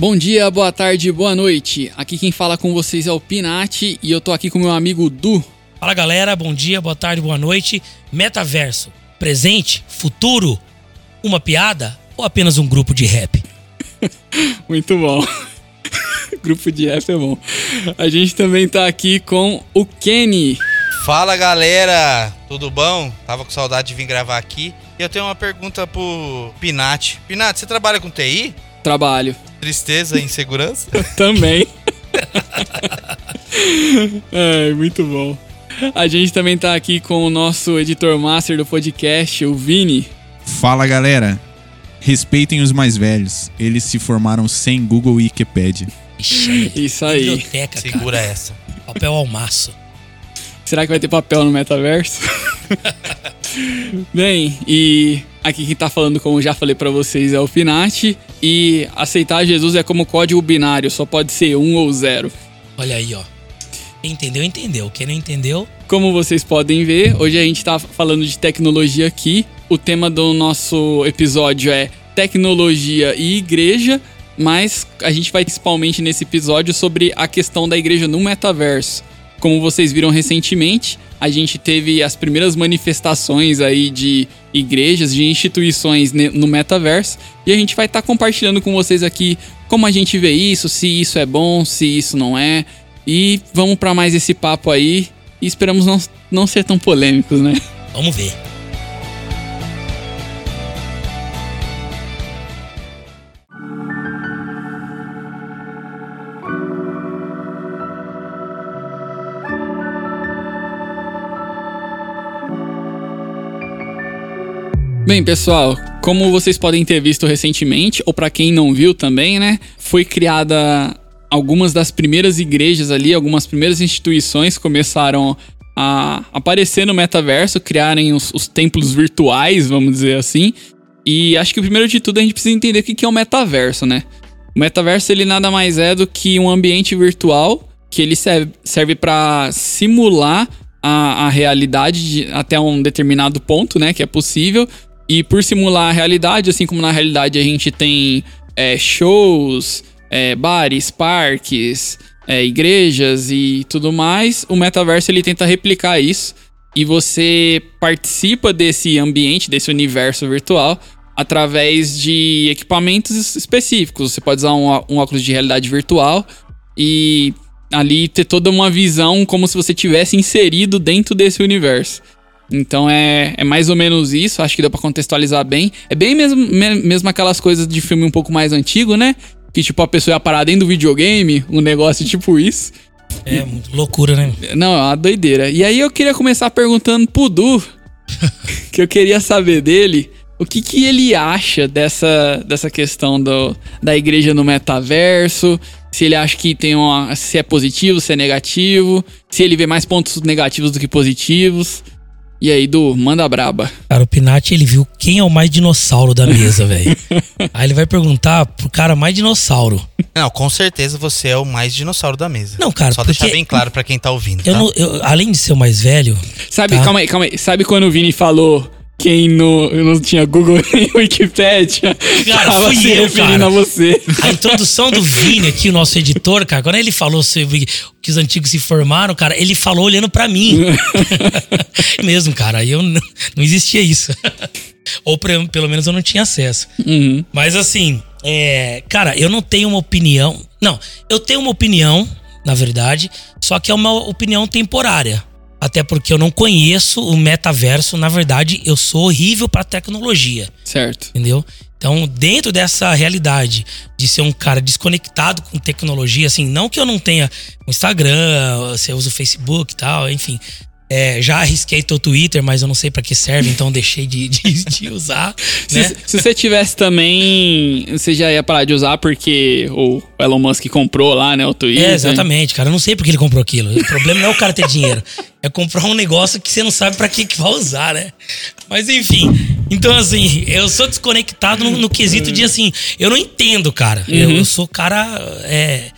Bom dia, boa tarde, boa noite. Aqui quem fala com vocês é o Pinati e eu tô aqui com meu amigo Du. Fala galera, bom dia, boa tarde, boa noite. Metaverso, presente, futuro, uma piada ou apenas um grupo de rap? Muito bom. grupo de rap é bom. A gente também tá aqui com o Kenny. Fala galera, tudo bom? Tava com saudade de vir gravar aqui. E eu tenho uma pergunta pro Pinati. Pinati, você trabalha com TI? Trabalho. Tristeza e insegurança? também. é, muito bom. A gente também tá aqui com o nosso editor master do podcast, o Vini. Fala galera, respeitem os mais velhos. Eles se formaram sem Google e Wikipedia. Ixi, Isso aí. Biblioteca, Segura cara. essa. Papel ao maço. Será que vai ter papel no metaverso? Bem, e aqui quem tá falando, como já falei para vocês, é o Finati. E aceitar Jesus é como código binário, só pode ser um ou zero. Olha aí, ó. Quem entendeu, entendeu. Quem não entendeu. Como vocês podem ver, hoje a gente tá falando de tecnologia aqui. O tema do nosso episódio é tecnologia e igreja, mas a gente vai principalmente nesse episódio sobre a questão da igreja no metaverso. Como vocês viram recentemente, a gente teve as primeiras manifestações aí de igrejas, de instituições no metaverso, e a gente vai estar tá compartilhando com vocês aqui como a gente vê isso, se isso é bom, se isso não é. E vamos para mais esse papo aí, e esperamos não, não ser tão polêmicos, né? Vamos ver. Bem, pessoal, como vocês podem ter visto recentemente, ou para quem não viu também, né, foi criada algumas das primeiras igrejas ali, algumas primeiras instituições começaram a aparecer no metaverso, criarem os, os templos virtuais, vamos dizer assim. E acho que primeiro de tudo a gente precisa entender o que é o metaverso, né? O metaverso ele nada mais é do que um ambiente virtual que ele serve, serve para simular a, a realidade de, até um determinado ponto, né? Que é possível, e por simular a realidade, assim como na realidade a gente tem é, shows, é, bares, parques, é, igrejas e tudo mais, o metaverso ele tenta replicar isso e você participa desse ambiente, desse universo virtual através de equipamentos específicos. Você pode usar um, um óculos de realidade virtual e ali ter toda uma visão como se você tivesse inserido dentro desse universo. Então é, é mais ou menos isso, acho que dá pra contextualizar bem. É bem mesmo, mesmo aquelas coisas de filme um pouco mais antigo, né? Que tipo, a pessoa ia parar dentro do videogame, um negócio tipo isso. É, loucura, né? Não, é uma doideira. E aí eu queria começar perguntando pro Du, que eu queria saber dele, o que, que ele acha dessa, dessa questão do, da igreja no metaverso, se ele acha que tem uma, se é positivo, se é negativo, se ele vê mais pontos negativos do que positivos. E aí, Du, manda braba. Cara, o Pinati, ele viu quem é o mais dinossauro da mesa, velho. aí ele vai perguntar pro cara mais dinossauro. Não, com certeza você é o mais dinossauro da mesa. Não, cara, Só deixar bem claro para quem tá ouvindo, eu tá? Não, eu, além de ser o mais velho... Sabe, tá? calma aí, calma aí. Sabe quando o Vini falou quem não, não tinha Google nem Wikipedia cara, tava se eu, referindo cara. a você. A introdução do Vini aqui, o nosso editor, cara, quando ele falou sobre que os antigos se formaram, cara, ele falou olhando para mim. Mesmo, cara, eu não, não existia isso. Ou pelo menos eu não tinha acesso. Uhum. Mas assim, é, cara, eu não tenho uma opinião. Não, eu tenho uma opinião, na verdade, só que é uma opinião temporária. Até porque eu não conheço o metaverso. Na verdade, eu sou horrível para tecnologia. Certo. Entendeu? Então, dentro dessa realidade de ser um cara desconectado com tecnologia, assim, não que eu não tenha o Instagram, você usa o Facebook e tal, enfim, é, já arrisquei teu Twitter, mas eu não sei para que serve, então deixei de, de, de usar. Né? Se, se, você tivesse também, você já ia parar de usar porque o Elon Musk comprou lá, né, o Twitter. É, exatamente, cara. Eu não sei porque ele comprou aquilo. O problema não é o cara ter dinheiro, é comprar um negócio que você não sabe para que, que vai usar, né? Mas enfim, então assim, eu sou desconectado no, no quesito de assim, eu não entendo, cara. Uhum. Eu, eu, sou cara é,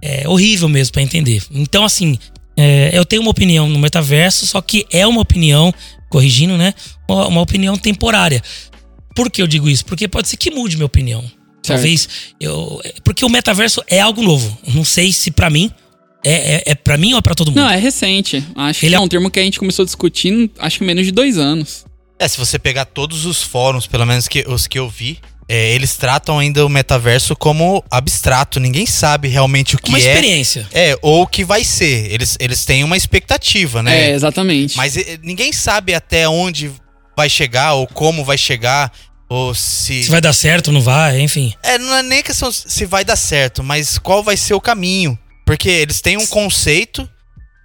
é horrível mesmo para entender. Então assim, é, eu tenho uma opinião no metaverso, só que é uma opinião, corrigindo, né? Uma, uma, opinião temporária. Por que eu digo isso? Porque pode ser que mude minha opinião. Talvez eu. Porque o metaverso é algo novo. Não sei se pra mim. É, é, é pra mim ou é pra todo mundo? Não, é recente. Acho Ele que é- é um termo que a gente começou discutindo, acho que menos de dois anos. É, se você pegar todos os fóruns, pelo menos que, os que eu vi, é, eles tratam ainda o metaverso como abstrato. Ninguém sabe realmente o que Uma é. experiência. É, ou o que vai ser. Eles, eles têm uma expectativa, né? É, exatamente. Mas eh, ninguém sabe até onde vai chegar, ou como vai chegar, ou se. Se vai dar certo, não vai, enfim. É, não é nem questão se vai dar certo, mas qual vai ser o caminho. Porque eles têm um conceito,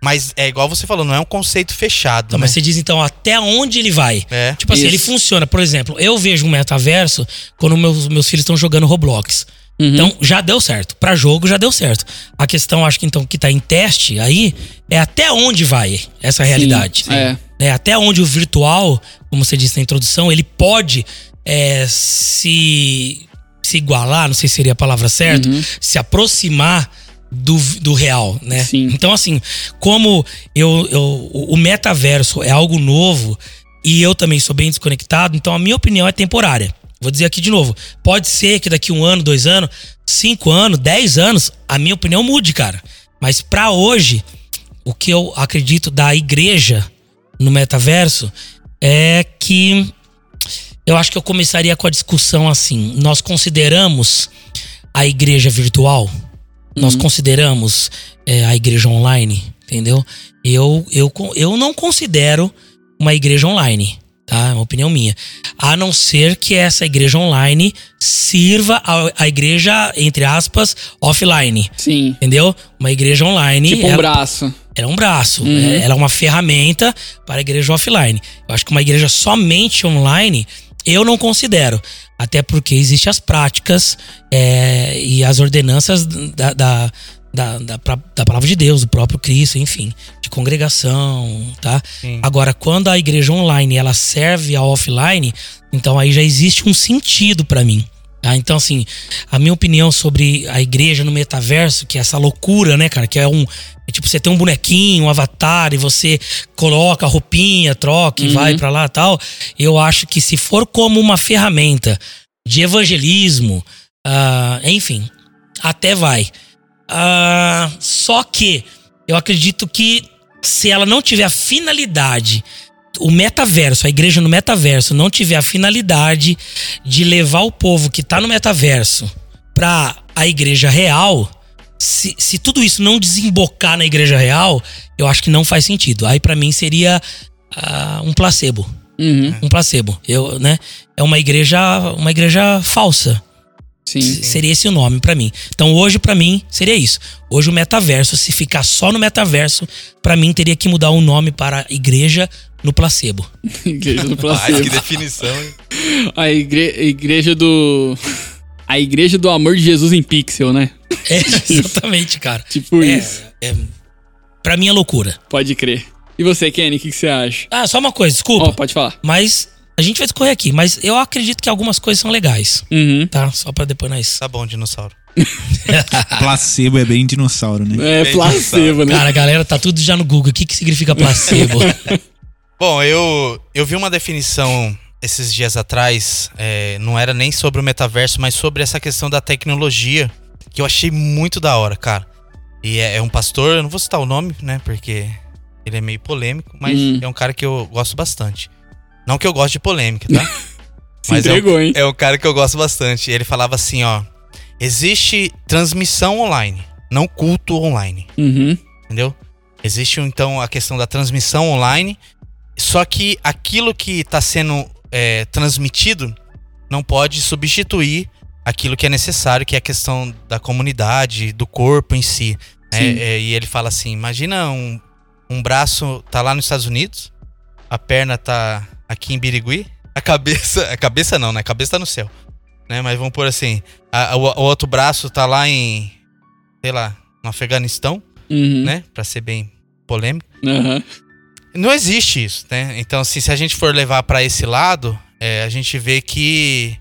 mas é igual você falou, não é um conceito fechado. Então, né? mas você diz então até onde ele vai. É. Tipo assim, Isso. ele funciona. Por exemplo, eu vejo um metaverso quando meus, meus filhos estão jogando Roblox. Uhum. Então já deu certo. Pra jogo já deu certo. A questão, acho que então, que tá em teste aí é até onde vai essa realidade. Sim, é. né? Até onde o virtual, como você disse na introdução, ele pode é, se, se igualar, não sei se seria a palavra certa, Uhum. se aproximar do, do real, né? Sim. Então, assim, como eu, eu, o metaverso é algo novo e eu também sou bem desconectado, então a minha opinião é temporária. Vou dizer aqui de novo. Pode ser que daqui um ano, dois anos, cinco anos, dez anos, a minha opinião mude, cara. Mas pra hoje, o que eu acredito da igreja no metaverso é que eu acho que eu começaria com a discussão assim. Nós consideramos a igreja virtual? Nós consideramos é, a igreja online? Entendeu? Eu, eu, eu não considero uma igreja online, tá? É uma opinião minha. A não ser que essa igreja online sirva a, a igreja, entre aspas, offline. Sim. Entendeu? Uma igreja online. Tipo um ela- braço. ela é um braço, Uhum. é- ela é uma ferramenta para a igreja offline. Eu acho que uma igreja somente online, eu não considero. Até porque existem as práticas é, e as ordenanças da, da, da, da, da palavra de Deus, do próprio Cristo, enfim, de congregação, tá? Sim. Agora, quando a igreja online ela serve a offline, então aí já existe um sentido para mim. Tá? Então, assim, a minha opinião sobre a igreja no metaverso, que é essa loucura, né, cara? Que é um. é tipo, você tem um bonequinho, um avatar, e você coloca a roupinha, troca e Uhum. vai pra lá e tal. Eu acho que se for como uma ferramenta de evangelismo, ah, enfim, até vai. Ah, só que eu acredito que se ela não tiver a finalidade, o metaverso, a igreja no metaverso, não tiver a finalidade de levar o povo que tá no metaverso pra a igreja real, se, se tudo isso não desembocar na igreja real, eu acho que não faz sentido. Aí pra mim seria ah, um placebo. Uhum. Um placebo. Eu, né? É uma igreja, uma igreja falsa. Sim. Seria esse o nome pra mim. Então hoje pra mim seria isso. Hoje o metaverso, se ficar só no metaverso, pra mim teria que mudar o nome para igreja no placebo. Igreja do Ai, que placebo. definição, hein? A igre- igreja do. A igreja do amor de Jesus em pixel, né? É, exatamente, cara. Tipo É, isso. é, pra mim é loucura. Pode crer. E você, Kenny, o que, que você acha? Ah, só uma coisa, desculpa. Ó, pode falar. Mas a gente vai discorrer aqui. Mas eu acredito que algumas coisas são legais. Uhum. Tá? Só pra depois nós. Tá bom, dinossauro. Placebo é bem dinossauro, né? É Bem placebo, né? Cara, galera tá tudo já no Google. O que, que significa placebo? Bom, eu, eu vi uma definição esses dias atrás, é, não era nem sobre o metaverso, mas sobre essa questão da tecnologia, que eu achei muito da hora, cara. E é, é um pastor, eu não vou citar o nome, né, porque ele é meio polêmico, mas Hum. é um cara que eu gosto bastante. Não que eu goste de polêmica, tá? Se mas é um- entregou, hein? É cara que eu gosto bastante. Ele falava assim, ó. Existe transmissão online, não culto online Uhum. entendeu? Existe então a questão da transmissão online, só que aquilo que está sendo é, transmitido não pode substituir aquilo que é necessário, que é a questão da comunidade, do corpo em si. né? É, e ele fala assim: imagina um, um braço tá lá nos Estados Unidos, a perna tá aqui em Birigui, a cabeça, a cabeça não, né? A cabeça tá no céu, né? Mas vamos pôr assim, a- o, o outro braço tá lá em, sei lá, no Afeganistão Uhum. né? Pra ser bem polêmico. Aham. Não existe isso, né? Então, assim, se a gente for levar pra esse lado, é, a gente vê que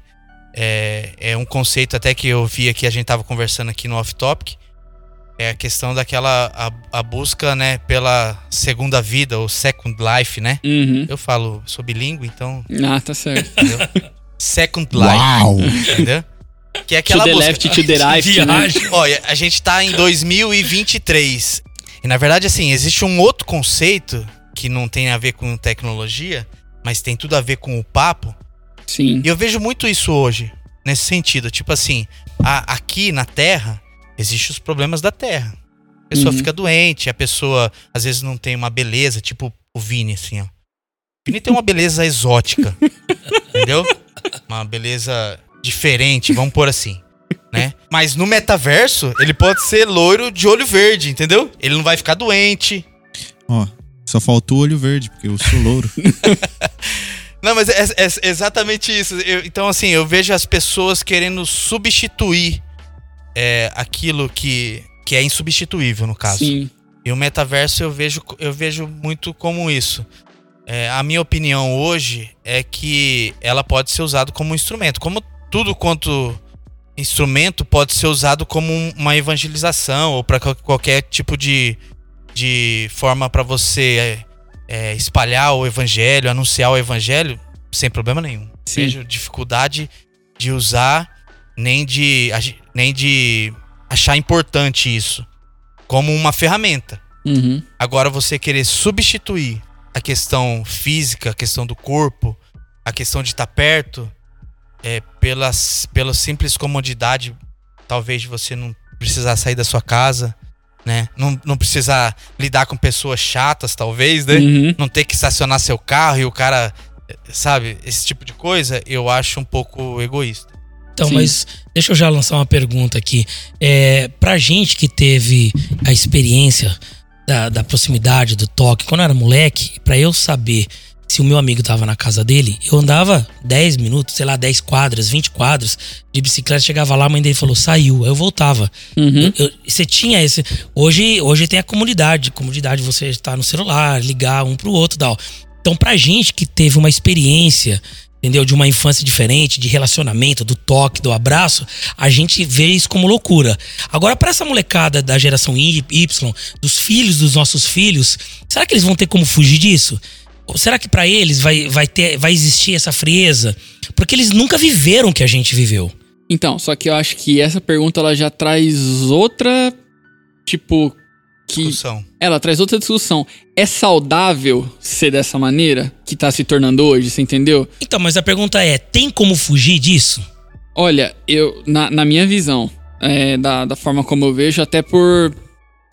é, é um conceito até que eu vi aqui, a gente tava conversando aqui no off-topic, é a questão daquela a, a busca, né, pela segunda vida, ou second life, né? Uhum. Eu falo, sou bilíngue, então, Ah, tá certo. entendeu? second life, Uau! entendeu? Que é aquela to the música. left, to the right. né? Viagem. Olha, a gente tá em 2023. E na verdade, assim, existe um outro conceito que não tem a ver com tecnologia, mas tem tudo a ver com o papo. Sim. E eu vejo muito isso hoje, nesse sentido. Tipo assim, a- aqui na Terra, existem os problemas da Terra. A pessoa Uhum. fica doente, a pessoa às vezes não tem uma beleza, tipo o Vini, assim, ó. O Vini tem uma beleza exótica, entendeu? Uma beleza diferente, vamos pôr assim, né? Mas no metaverso, ele pode ser loiro de olho verde, entendeu? Ele não vai ficar doente. Ó, só faltou o olho verde, porque eu sou louro. Não, mas é, é exatamente isso. Eu- então, assim, eu vejo as pessoas querendo substituir é, aquilo que, que é insubstituível, no caso. Sim. E o metaverso eu vejo, eu vejo muito como isso. É, a minha opinião hoje é que ela pode ser usada como um instrumento. Como tudo quanto instrumento pode ser usado como um- uma evangelização ou para qualquer tipo de, de forma para você é, é, espalhar o evangelho, anunciar o evangelho, sem problema nenhum. Sim. Vejo dificuldade de usar, nem de, nem de achar importante isso como uma ferramenta. Uhum. Agora você querer substituir a questão física, a questão do corpo, a questão de estar perto, é, pelas, pela simples comodidade, talvez de você não precisar sair da sua casa, né? Não, não precisar lidar com pessoas chatas, talvez, né? Uhum. Não ter que estacionar seu carro e o cara, eh, sabe, esse tipo de coisa, eu acho um pouco egoísta. Então, Sim. mas deixa eu já lançar uma pergunta aqui. É, pra gente que teve a experiência da, da proximidade, do toque, quando eu era moleque, pra eu saber se o meu amigo tava na casa dele, eu andava 10 minutos, sei lá, 10 quadras, 20 quadras de bicicleta, chegava lá, a mãe dele falou, saiu, aí eu voltava. Uhum. Eu- eu- você tinha esse. Hoje, hoje tem a comunidade. Comunidade você está no celular, ligar um pro outro e tal. Então, pra gente que teve uma experiência, entendeu? De uma infância diferente, de relacionamento, do toque, do abraço, a gente vê isso como loucura. Agora, pra essa molecada da geração Y, dos filhos dos nossos filhos, será que eles vão ter como fugir disso? Ou será que pra eles vai, vai, ter, vai existir essa frieza? Porque eles nunca viveram o que a gente viveu. Então, só que eu acho que essa pergunta ela já traz outra. Tipo. Que Discussão. ela traz outra discussão. É saudável ser dessa maneira que tá se tornando hoje, você entendeu? Então, mas a pergunta é: tem como fugir disso? Olha, eu, na, na minha visão, é, da, da forma como eu vejo, até por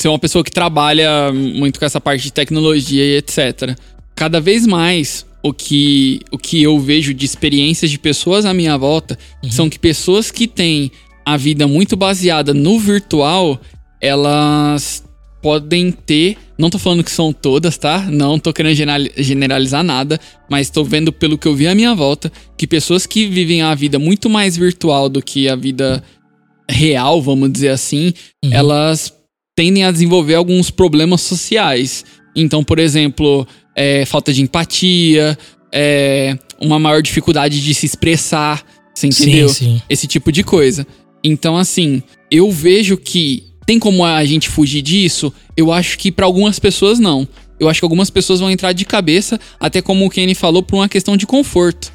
ser uma pessoa que trabalha muito com essa parte de tecnologia e etc. Cada vez mais o que, o que eu vejo de experiências de pessoas à minha volta são que pessoas que têm a vida muito baseada no virtual, elas podem ter. Não tô falando que são todas, tá? Não tô querendo generali- generalizar nada, mas tô vendo pelo que eu vi à minha volta que pessoas que vivem a vida muito mais virtual do que a vida real, vamos dizer assim, Uhum. elas tendem a desenvolver alguns problemas sociais. Então, por exemplo, é, falta de empatia, é, uma maior dificuldade de se expressar, você entendeu? Sim, sim. esse tipo de coisa. Então, assim, eu vejo que tem como a gente fugir disso? Eu acho que pra algumas pessoas não. Eu acho que algumas pessoas vão entrar de cabeça, até como o Kenny falou, por uma questão de conforto.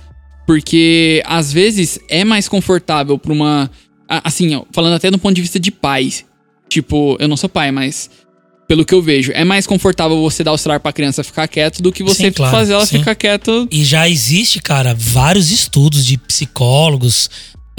Porque às vezes é mais confortável pra uma. Assim, falando até do ponto de vista de pais. Tipo, eu não sou pai, mas pelo que eu vejo, é mais confortável você dar o celular pra criança ficar quieto do que você Sim, claro, fazer ela sim. ficar quieta. E já existe, cara, vários estudos de psicólogos.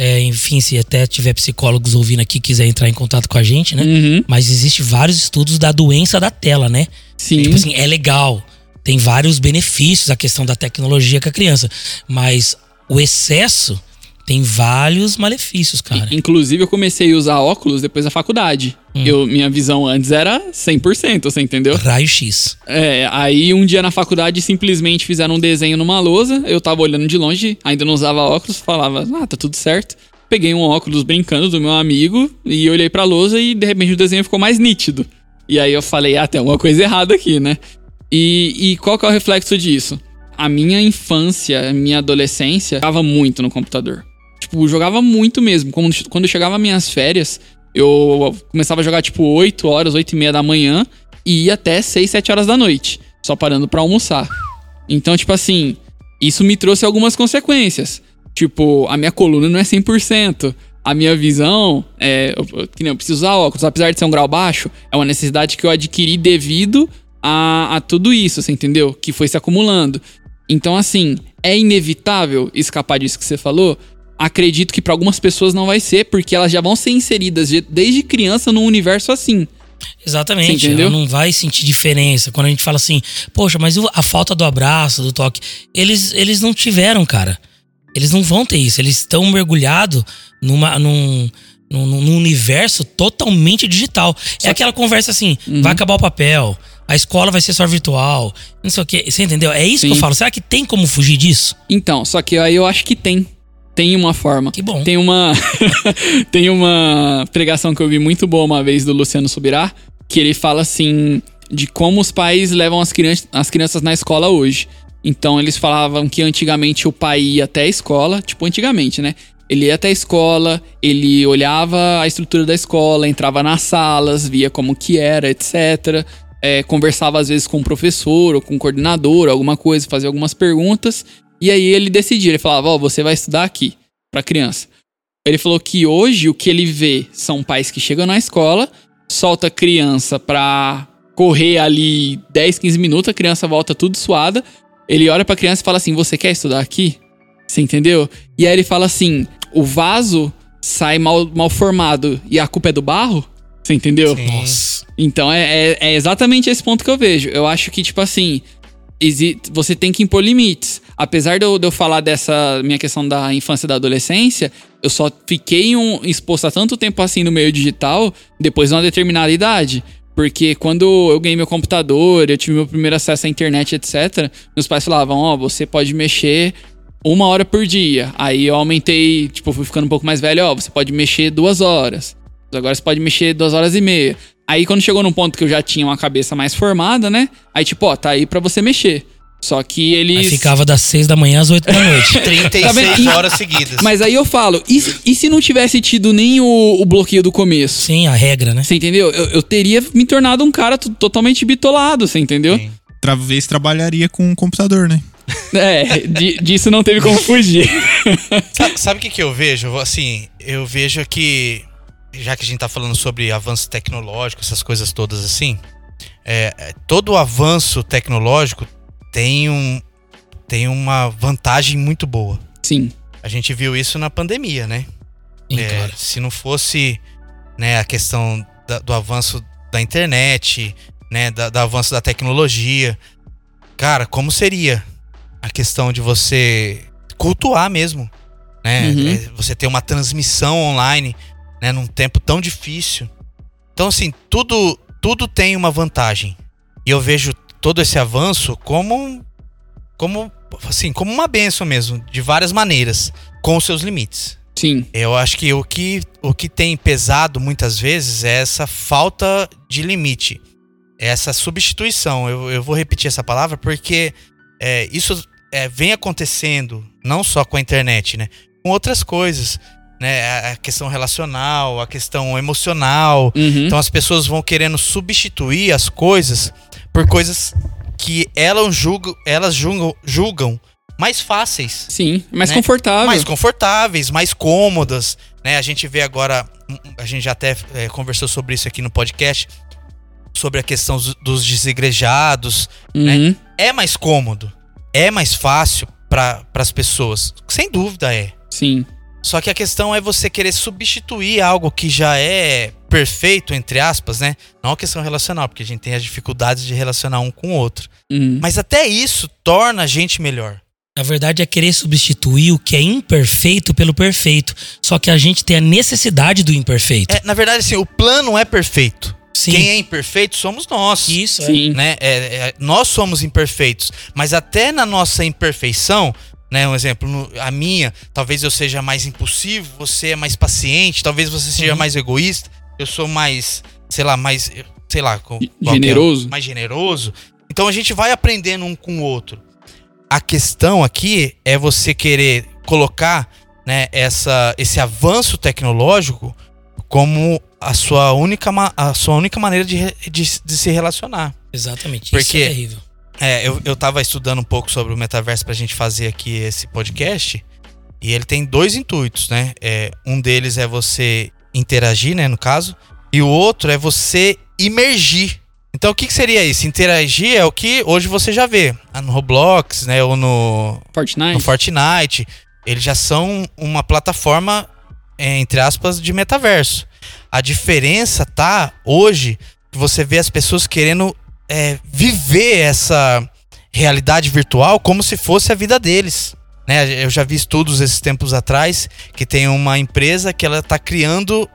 É, enfim, se até tiver psicólogos ouvindo aqui quiser entrar em contato com a gente, né? Uhum. Mas existe vários estudos da doença da tela, né? Sim. Tipo assim, é legal. Tem vários benefícios a questão da tecnologia com a criança. Mas o excesso tem vários malefícios, cara. Inclusive, eu comecei a usar óculos depois da faculdade. Hum. Eu, minha visão antes era 100%, você entendeu? Raio-X. É, aí um dia na faculdade simplesmente fizeram um desenho numa lousa, eu tava olhando de longe, ainda não usava óculos, falava, ah, tá tudo certo. Peguei um óculos brincando do meu amigo e olhei pra lousa e de repente o desenho ficou mais nítido. E aí eu falei, ah, tem alguma coisa errada aqui, né? E, e qual que é o reflexo disso? A minha infância, a minha adolescência, jogava muito no computador. Tipo, jogava muito mesmo. Quando, quando chegava minhas férias, eu começava a jogar tipo 8 horas, 8 e meia da manhã e ia até 6, 7 horas da noite, só parando pra almoçar. Então, tipo assim, isso me trouxe algumas consequências. Tipo, a minha coluna não é 100%. a minha visão é. Que nem eu preciso usar óculos, apesar de ser um grau baixo, é uma necessidade que eu adquiri devido a, a tudo isso, você entendeu? Que foi se acumulando. Então, assim, é inevitável escapar disso que você falou? Acredito que para algumas pessoas não vai ser, porque elas já vão ser inseridas de- desde criança num universo assim. Exatamente. Ela não vai sentir diferença. Quando a gente fala assim, poxa, mas a falta do abraço, do toque. Eles, eles não tiveram, cara. Eles não vão ter isso. Eles estão mergulhados numa, num, num, num universo totalmente digital. é aquela conversa assim: Uhum. vai acabar o papel, a escola vai ser só virtual, não sei o quê. Você entendeu? É isso que Sim. eu falo. Será que tem como fugir disso? Então, só que aí eu acho que tem. Tem uma forma. Que bom. Tem uma tem uma pregação que eu vi muito boa uma vez do Luciano Subirá, que ele fala assim de como os pais levam as, crianças as crianças na escola hoje. Então eles falavam que antigamente o pai ia até a escola, tipo antigamente, né? Ele ia até a escola, ele olhava a estrutura da escola, entrava nas salas, via como que era, etc. É, conversava às vezes com o professor ou com o coordenador, alguma coisa, fazia algumas perguntas. E aí ele decidia, ele falava, ó, você vai estudar aqui, pra criança. Ele falou que hoje o que ele vê são pais que chegam na escola, solta a criança pra correr ali 10, 15 minutos, a criança volta tudo suada. Ele olha pra criança e fala assim: Você quer estudar aqui? Você entendeu? E aí ele fala assim: O vaso sai mal, mal formado e a culpa é do barro? Você entendeu? Sim. Nossa. Então é, é- é exatamente esse ponto que eu vejo. Eu acho que, tipo assim, você tem que impor limites. Apesar de eu, de eu falar dessa minha questão da infância e da adolescência, eu só fiquei um, exposto há tanto tempo assim no meio digital depois de uma determinada idade. Porque quando eu ganhei meu computador, eu tive meu primeiro acesso à internet, etc., meus pais falavam: Ó, você pode mexer uma hora por dia. Aí eu aumentei, tipo, fui ficando um pouco mais velho, ó, você pode mexer duas horas. Agora você pode mexer duas horas e meia. Aí quando chegou num ponto que eu já tinha uma cabeça mais formada, né? Aí tipo, ó, tá aí pra você mexer. Só que Aí eles. ficava das seis da manhã às oito da noite. 36 Tá horas seguidas. Mas aí eu falo, e, se- e se não tivesse tido nem o, o bloqueio do começo? Sim, a regra, né? Você entendeu? Eu, eu teria me tornado um cara totalmente bitolado, você entendeu? Sim. Talvez trabalharia com um computador, né? É, di- disso não teve como fugir. Sa- Sabe o que, que eu vejo? Assim, eu vejo que, já que a gente tá falando sobre avanço tecnológico, essas coisas todas assim, é, é, todo avanço tecnológico tem, um, tem uma vantagem muito boa. Sim, A gente viu isso na pandemia, né? Sim, É, claro. Se não fosse né, a questão da- do avanço da internet, né, da, do avanço da tecnologia, cara, como seria a questão de você cultuar mesmo, né? Uhum. É, você ter uma transmissão online, né, num tempo tão difícil. Então, assim, tudo, tudo tem uma vantagem. E eu vejo todo esse avanço como, como, assim, como uma benção mesmo, de várias maneiras, com seus limites. sim. Eu acho que o que, o que tem pesado muitas vezes é essa falta de limite, essa substituição. Eu, eu vou repetir essa palavra porque é, isso é, vem acontecendo não só com a internet, né? Com outras coisas, né? A- A questão relacional, a questão emocional. Uhum. Então as pessoas vão querendo substituir as coisas por coisas que elas julgam, elas julgam, julgam mais fáceis Sim, mais né? confortável. mais confortáveis, mais cômodas, né? A gente vê agora, a gente já até é, conversou sobre isso aqui no podcast, sobre a questão dos- dos desigrejados. Uhum. É mais cômodo, é mais fácil para as pessoas, sem dúvida é. Sim. Só que a questão é você querer substituir algo que já é perfeito, entre aspas, né? Não a questão relacional, porque a gente tem as dificuldades de relacionar um com o outro. Uhum. Mas até isso torna a gente melhor. Na verdade, é querer substituir o que é imperfeito pelo perfeito. Só que a gente tem a necessidade do imperfeito. É, na verdade, assim, o plano é perfeito. Sim. Quem é imperfeito somos nós. Isso, é. Sim. Né? É, é, nós somos imperfeitos. Mas até na nossa imperfeição, né? Um exemplo, no- a minha, talvez eu seja mais impulsivo, você é mais paciente, talvez você seja Uhum. mais egoísta, eu sou mais, sei lá, mais, sei lá, que é? Generoso. mais generoso. Então a gente vai aprendendo um com o outro. A questão aqui é você querer colocar né, essa, esse avanço tecnológico como a sua única, ma- a sua única maneira de, de, de se relacionar. Exatamente. Isso Porque- é terrível. É, eu, eu tava estudando um pouco sobre o metaverso pra gente fazer aqui esse podcast. E ele tem dois intuitos, né? É, um deles é você interagir, né, no caso, e o outro é você imergir. Então o que, que seria isso? Interagir é o que hoje você já vê ah, no Roblox, né, ou no, Fortnite. no Fortnite. Eles já são uma plataforma, é, entre aspas, de metaverso. A diferença tá hoje que você vê as pessoas querendo é, viver essa realidade virtual como se fosse a vida deles. Né? Eu já vi estudos esses tempos atrás que tem uma empresa que ela tá criando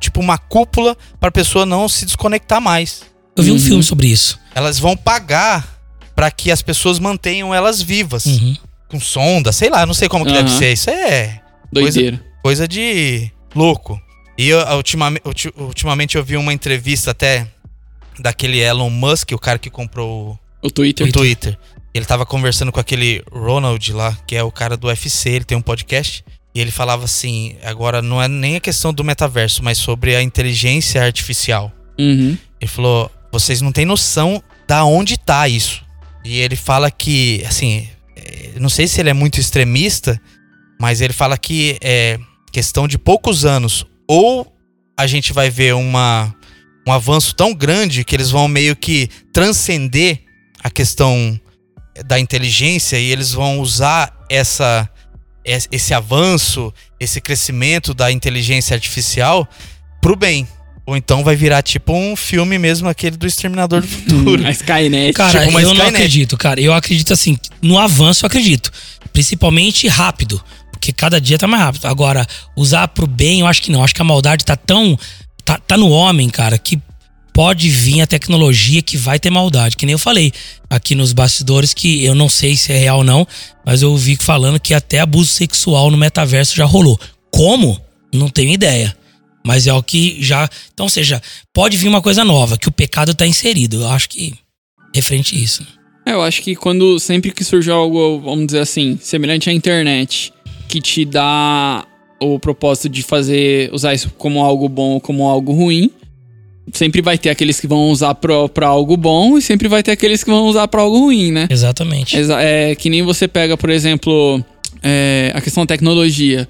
tipo uma cúpula para a pessoa não se desconectar mais. Eu vi um Uhum. filme sobre isso. Elas vão pagar para que as pessoas mantenham elas vivas. Uhum. Com sonda, sei lá, não sei como que deve Aham. ser. Isso é Doideira. coisa de louco. E eu, ultimamente, ultimamente eu vi uma entrevista até daquele Elon Musk, o cara que comprou O o Twitter. Twitter. Ele tava conversando com aquele Ronald lá, que é o cara do UFC, ele tem um podcast. E ele falava assim: agora não é nem a questão do metaverso, mas sobre a inteligência artificial. Uhum. Ele falou: vocês não têm noção da onde tá isso. E ele fala que, assim, é, não sei se ele é muito extremista, mas ele fala que é questão de poucos anos. Ou a gente vai ver uma, um avanço tão grande que eles vão meio que transcender a questão da inteligência e eles vão usar essa es- esse avanço, esse crescimento da inteligência artificial pro bem. Ou então vai virar tipo um filme mesmo, aquele do Exterminador do Futuro. A Skynet. Cara, Tipo uma eu não Skynet. acredito, cara. Eu acredito assim, no avanço eu acredito. Principalmente rápido. Porque cada dia tá mais rápido. Agora, usar pro bem, eu acho que não. Eu acho que a maldade tá tão. Tá, tá no homem, cara, que pode vir a tecnologia que vai ter maldade. Que nem eu falei aqui nos bastidores, que eu não sei se é real ou não, mas eu ouvi falando que até abuso sexual no metaverso já rolou. Como? Não tenho ideia. Mas é o que já. Então, ou seja, pode vir uma coisa nova, que o pecado tá inserido. Eu acho que. Referente a isso. É, eu acho que quando sempre que surge algo, vamos dizer assim, semelhante à internet, que te dá o propósito de fazer usar isso como algo bom ou como algo ruim, sempre vai ter aqueles que vão usar pra, pra algo bom e sempre vai ter aqueles que vão usar pra algo ruim, né? Exatamente. Exa- É que nem você pega, por exemplo, é, a questão da tecnologia.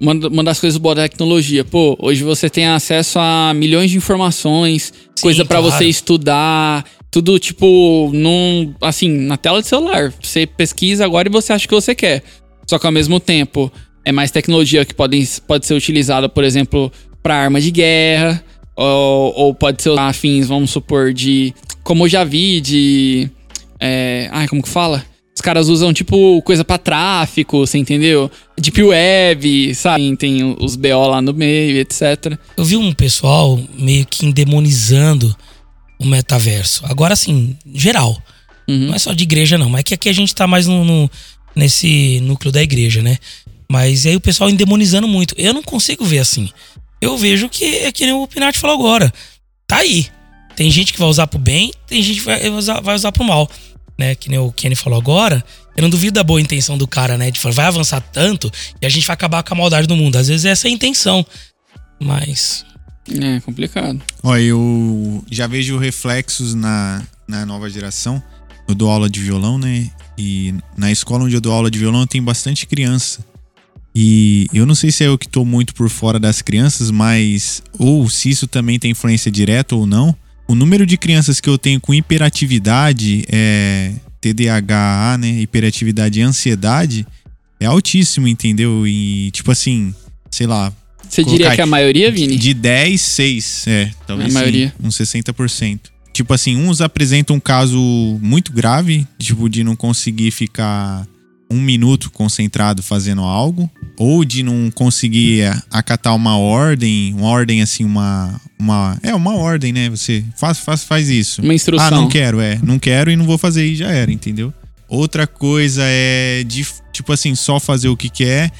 Uma, uma das coisas boas da tecnologia. Pô, hoje você tem acesso a milhões de informações, Sim, coisa pra claro. você estudar, tudo tipo, num, assim, na tela de celular. Você pesquisa agora e você acha que você quer. Só que ao mesmo tempo, é mais tecnologia que pode, pode ser utilizada, por exemplo, pra arma de guerra, ou, ou pode ser a fins, vamos supor, de. Como eu já vi, de. É, ai, como que fala? Os caras usam, tipo, coisa pra tráfico, você entendeu? Deep Web, sabe? Tem os BO lá no meio, etc. Eu vi um pessoal meio que endemonizando o metaverso. Agora, assim, geral. Uhum. Não é só de igreja, não. Mas é que aqui a gente tá mais no, no- nesse núcleo da igreja, né? Mas aí o pessoal endemonizando muito. Eu não consigo ver assim. Eu vejo que é que nem o Pinati falou agora. Tá aí. Tem gente que vai usar pro bem, tem gente que vai usar, vai usar pro mal. Né? Que nem o Kenny falou agora. Eu não duvido da boa intenção do cara, né? De falar, vai avançar tanto e a gente vai acabar com a maldade do mundo. Às vezes essa é a intenção. Mas. É complicado. Ó, eu já vejo reflexos na, na nova geração. Eu dou aula de violão, né? E na escola onde eu dou aula de violão tem bastante criança. E eu não sei se é eu que tô muito por fora das crianças, mas. Ou se isso também tem influência direta ou não. O número de crianças que eu tenho com hiperatividade, é, TDAH, né? Hiperatividade e ansiedade, é altíssimo, entendeu? E, tipo assim, sei lá, Você diria que a maioria, Vini? de 10, 6. É, talvez A sim, maioria. uns 60%. Tipo assim, uns apresentam um caso muito grave, tipo de não conseguir ficar um minuto concentrado fazendo algo, ou de não conseguir acatar uma ordem, uma ordem assim, uma. uma é, uma ordem, né? Você faz, faz, faz isso. Uma instrução. Ah, não quero, é. Não quero e não vou fazer e já era, entendeu? Outra coisa é de, tipo assim, só fazer o que quer.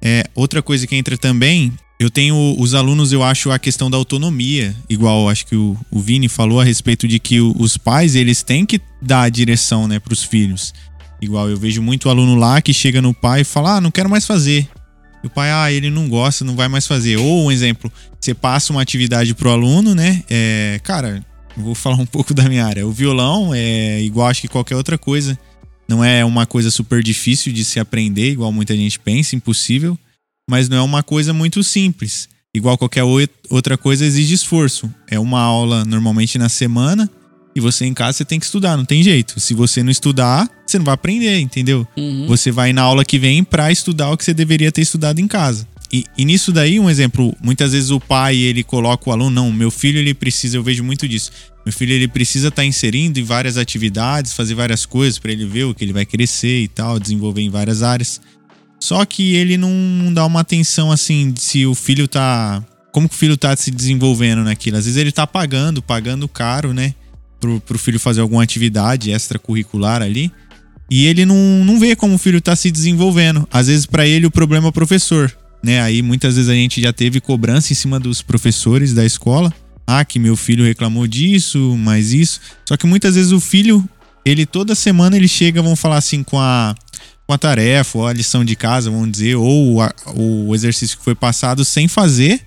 É, outra coisa que entra também, eu tenho os alunos, eu acho a questão da autonomia, igual acho que o, o Vini falou a respeito de que o- os pais, eles têm que dar a direção, né, pros filhos. Igual eu vejo muito aluno lá que chega no pai e fala: "Ah, não quero mais fazer". E o pai, ah, ele não gosta, não vai mais fazer. Ou um exemplo, você passa uma atividade pro aluno, né? É, cara, vou falar um pouco da minha área. O violão é igual acho que qualquer outra coisa. Não é uma coisa super difícil de se aprender, igual muita gente pensa, impossível, mas não é uma coisa muito simples. Igual qualquer outra coisa exige esforço. É uma aula normalmente na semana e você em casa você tem que estudar, não tem jeito. Se você não estudar, você não vai aprender, entendeu? Uhum. Você vai na aula que vem pra estudar o que você deveria ter estudado em casa. E, e, nisso daí, um exemplo, muitas vezes o pai ele coloca o aluno, não, meu filho ele precisa, eu vejo muito disso. Meu filho ele precisa estar tá inserindo em várias atividades, fazer várias coisas para ele ver o que ele vai crescer e tal, desenvolver em várias áreas. Só que ele não, não dá uma atenção assim se o filho tá. Como que o filho tá se desenvolvendo naquilo? Às vezes ele tá pagando, pagando caro, né? Pro, pro filho fazer alguma atividade extracurricular ali. E ele não, não vê como o filho tá se desenvolvendo. Às vezes, para ele, o problema é o professor né? Aí muitas vezes a gente já teve cobrança em cima dos professores da escola. Ah, que meu filho reclamou disso, mas isso. Só que muitas vezes o filho, ele toda semana ele chega, vamos falar assim, com a, com a tarefa, ou a lição de casa, vamos dizer, ou a, o exercício que foi passado sem fazer.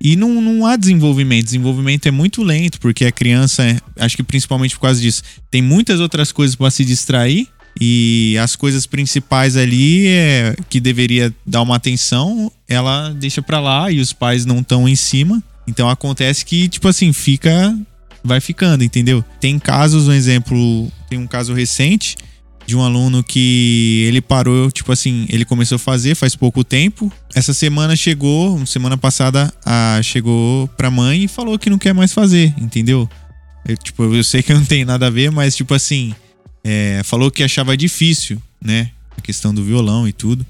E não, não há desenvolvimento. Desenvolvimento é muito lento, porque a criança, acho que principalmente por causa disso, tem muitas outras coisas para se distrair e as coisas principais ali é, que deveria dar uma atenção, ela deixa para lá e os pais não estão em cima. Então acontece que, tipo assim, fica. Vai ficando, entendeu? Tem casos, um exemplo, tem um caso recente de um aluno que ele parou, tipo assim, ele começou a fazer faz pouco tempo. Essa semana chegou, semana passada, a, chegou pra mãe e falou que não quer mais fazer, entendeu? Eu, tipo, eu sei que não tem nada a ver, mas tipo assim, é, falou que achava difícil, né? A questão do violão e tudo.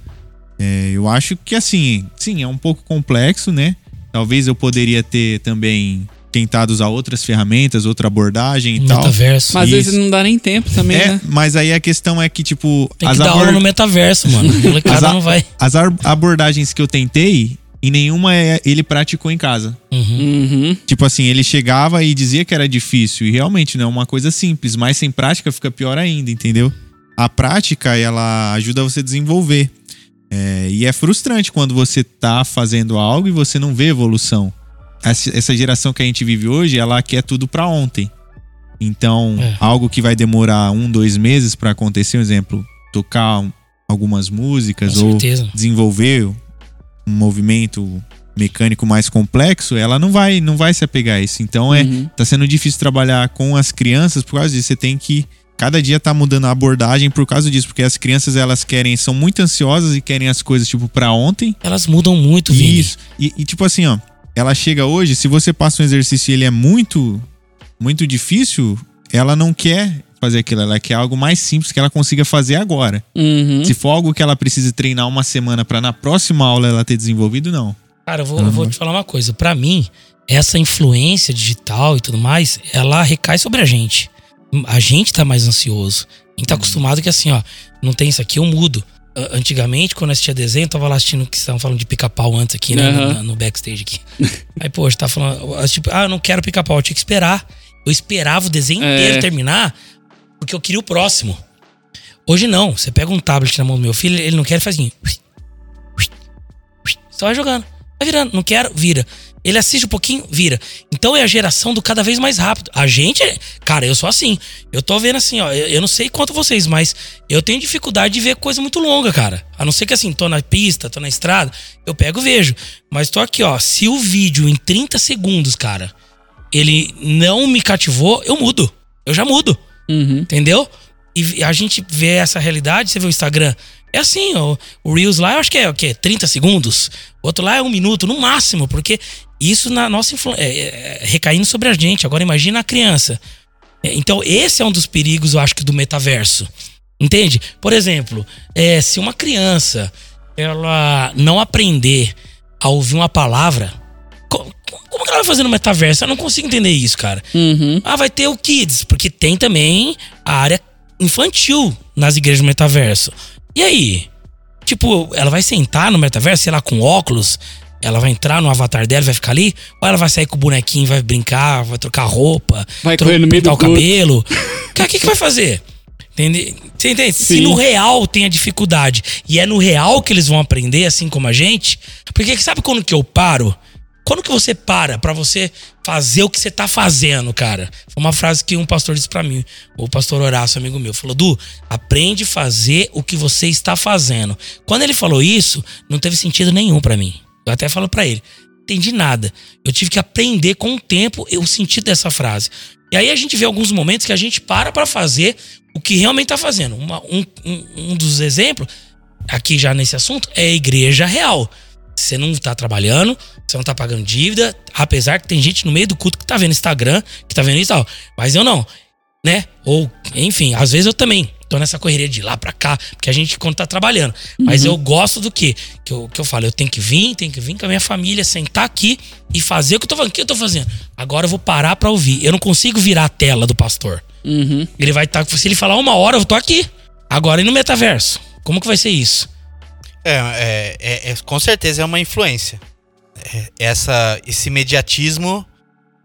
É, eu acho que assim, sim, é um pouco complexo, né? Talvez eu poderia ter também tentado usar outras ferramentas, outra abordagem e metaverso. tal. Mas às vezes não dá nem tempo também, é, né? Mas aí a questão é que, tipo. Tem que as dar aula no metaverso, mano. As, não vai. As abordagens que eu tentei, e nenhuma é, ele praticou em casa. Uhum. Uhum. Tipo assim, ele chegava e dizia que era difícil. E realmente não é uma coisa simples, mas sem prática fica pior ainda, entendeu? A prática, ela ajuda você a desenvolver. É, e é frustrante quando você tá fazendo algo e você não vê evolução. Essa geração que a gente vive hoje, ela quer tudo para ontem. Então, é. algo que vai demorar um, dois meses para acontecer, um exemplo, tocar algumas músicas Com ou certeza. desenvolver um movimento mecânico mais complexo, ela não vai, não vai se apegar a isso. Então é, uhum. tá sendo difícil trabalhar com as crianças por causa disso. Você tem que cada dia tá mudando a abordagem por causa disso, porque as crianças elas querem, são muito ansiosas e querem as coisas tipo para ontem. Elas mudam muito, Vini. Isso. E, e tipo assim, ó, ela chega hoje, se você passa um exercício e ele é muito muito difícil, ela não quer fazer aquilo, ela quer algo mais simples que ela consiga fazer agora. Uhum. Se for algo que ela precise treinar uma semana para na próxima aula ela ter desenvolvido, não. Cara, eu vou, eu vou te falar uma coisa. Para mim, essa influência digital e tudo mais, ela recai sobre a gente. A gente tá mais ansioso. A gente tá acostumado que assim, ó, não tem isso aqui, eu mudo. Antigamente, quando eu assistia desenho, eu tava lá assistindo que estavam falando de pica-pau antes aqui, né? Uhum. No, no, backstage aqui. Aí, poxa, tá falando. Tipo, ah, eu não quero pica-pau, eu tinha que esperar. Eu esperava o desenho é. inteiro terminar porque eu queria o próximo. Hoje não. Você pega um tablet na mão do meu filho, ele não quer, ele faz assim. Só vai jogando. Vai virando. Não quero, vira. Ele assiste um pouquinho, vira. Então é a geração do cada vez mais rápido. A gente, cara, eu sou assim. Eu tô vendo assim, ó. Eu, não sei quanto vocês, mas eu tenho dificuldade de ver coisa muito longa, cara. A não ser que assim, tô na pista, tô na estrada, eu pego e vejo. Mas tô aqui, ó. Se o vídeo em 30 segundos, cara, ele não me cativou, eu mudo. Eu já mudo. Uhum. Entendeu? E a gente vê essa realidade, você vê o Instagram. É assim, o, o Reels lá eu acho que é o quê? 30 segundos? O outro lá é um minuto, no máximo, porque isso na nossa. É, é, é, recaindo sobre a gente. Agora imagina a criança. É, então, esse é um dos perigos, eu acho que, do metaverso. Entende? Por exemplo, é, se uma criança ela não aprender a ouvir uma palavra, como que ela vai fazer no metaverso? Eu não consigo entender isso, cara. Uhum. Ah, vai ter o Kids, porque tem também a área infantil nas igrejas do metaverso. E aí? Tipo, ela vai sentar no metaverso, sei lá, com óculos, ela vai entrar no avatar dela, vai ficar ali, ou ela vai sair com o bonequinho, vai brincar, vai trocar roupa, vai correr no meio do o cabelo. O que, que vai fazer? Entende? Você entende? Sim. Se no real tem a dificuldade e é no real que eles vão aprender, assim como a gente, porque sabe quando que eu paro? Quando que você para pra você fazer o que você tá fazendo, cara? Foi uma frase que um pastor disse pra mim, o pastor Horácio, amigo meu, falou: Du, aprende a fazer o que você está fazendo. Quando ele falou isso, não teve sentido nenhum pra mim. Eu até falo pra ele: entendi nada. Eu tive que aprender com o tempo o sentido dessa frase. E aí a gente vê alguns momentos que a gente para pra fazer o que realmente tá fazendo. Uma- um, um, um dos exemplos, aqui já nesse assunto, é a igreja real. Você não tá trabalhando, você não tá pagando dívida, apesar que tem gente no meio do culto que tá vendo Instagram, que tá vendo isso e tal. Mas eu não, né? Ou, enfim, às vezes eu também tô nessa correria de lá pra cá, porque a gente quando tá trabalhando. Mas eu gosto do quê? Que eu, que eu falo, eu tenho que vir, tenho que vir com a minha família, sentar aqui e fazer o que eu tô fazendo. O que eu tô fazendo? Agora eu vou parar pra ouvir. Eu não consigo virar a tela do pastor. Uhum. Ele vai estar. se ele falar uma hora, eu tô aqui. Agora e no metaverso? Como que vai ser isso? É, é, é- é- com certeza é uma influência. É, essa, esse imediatismo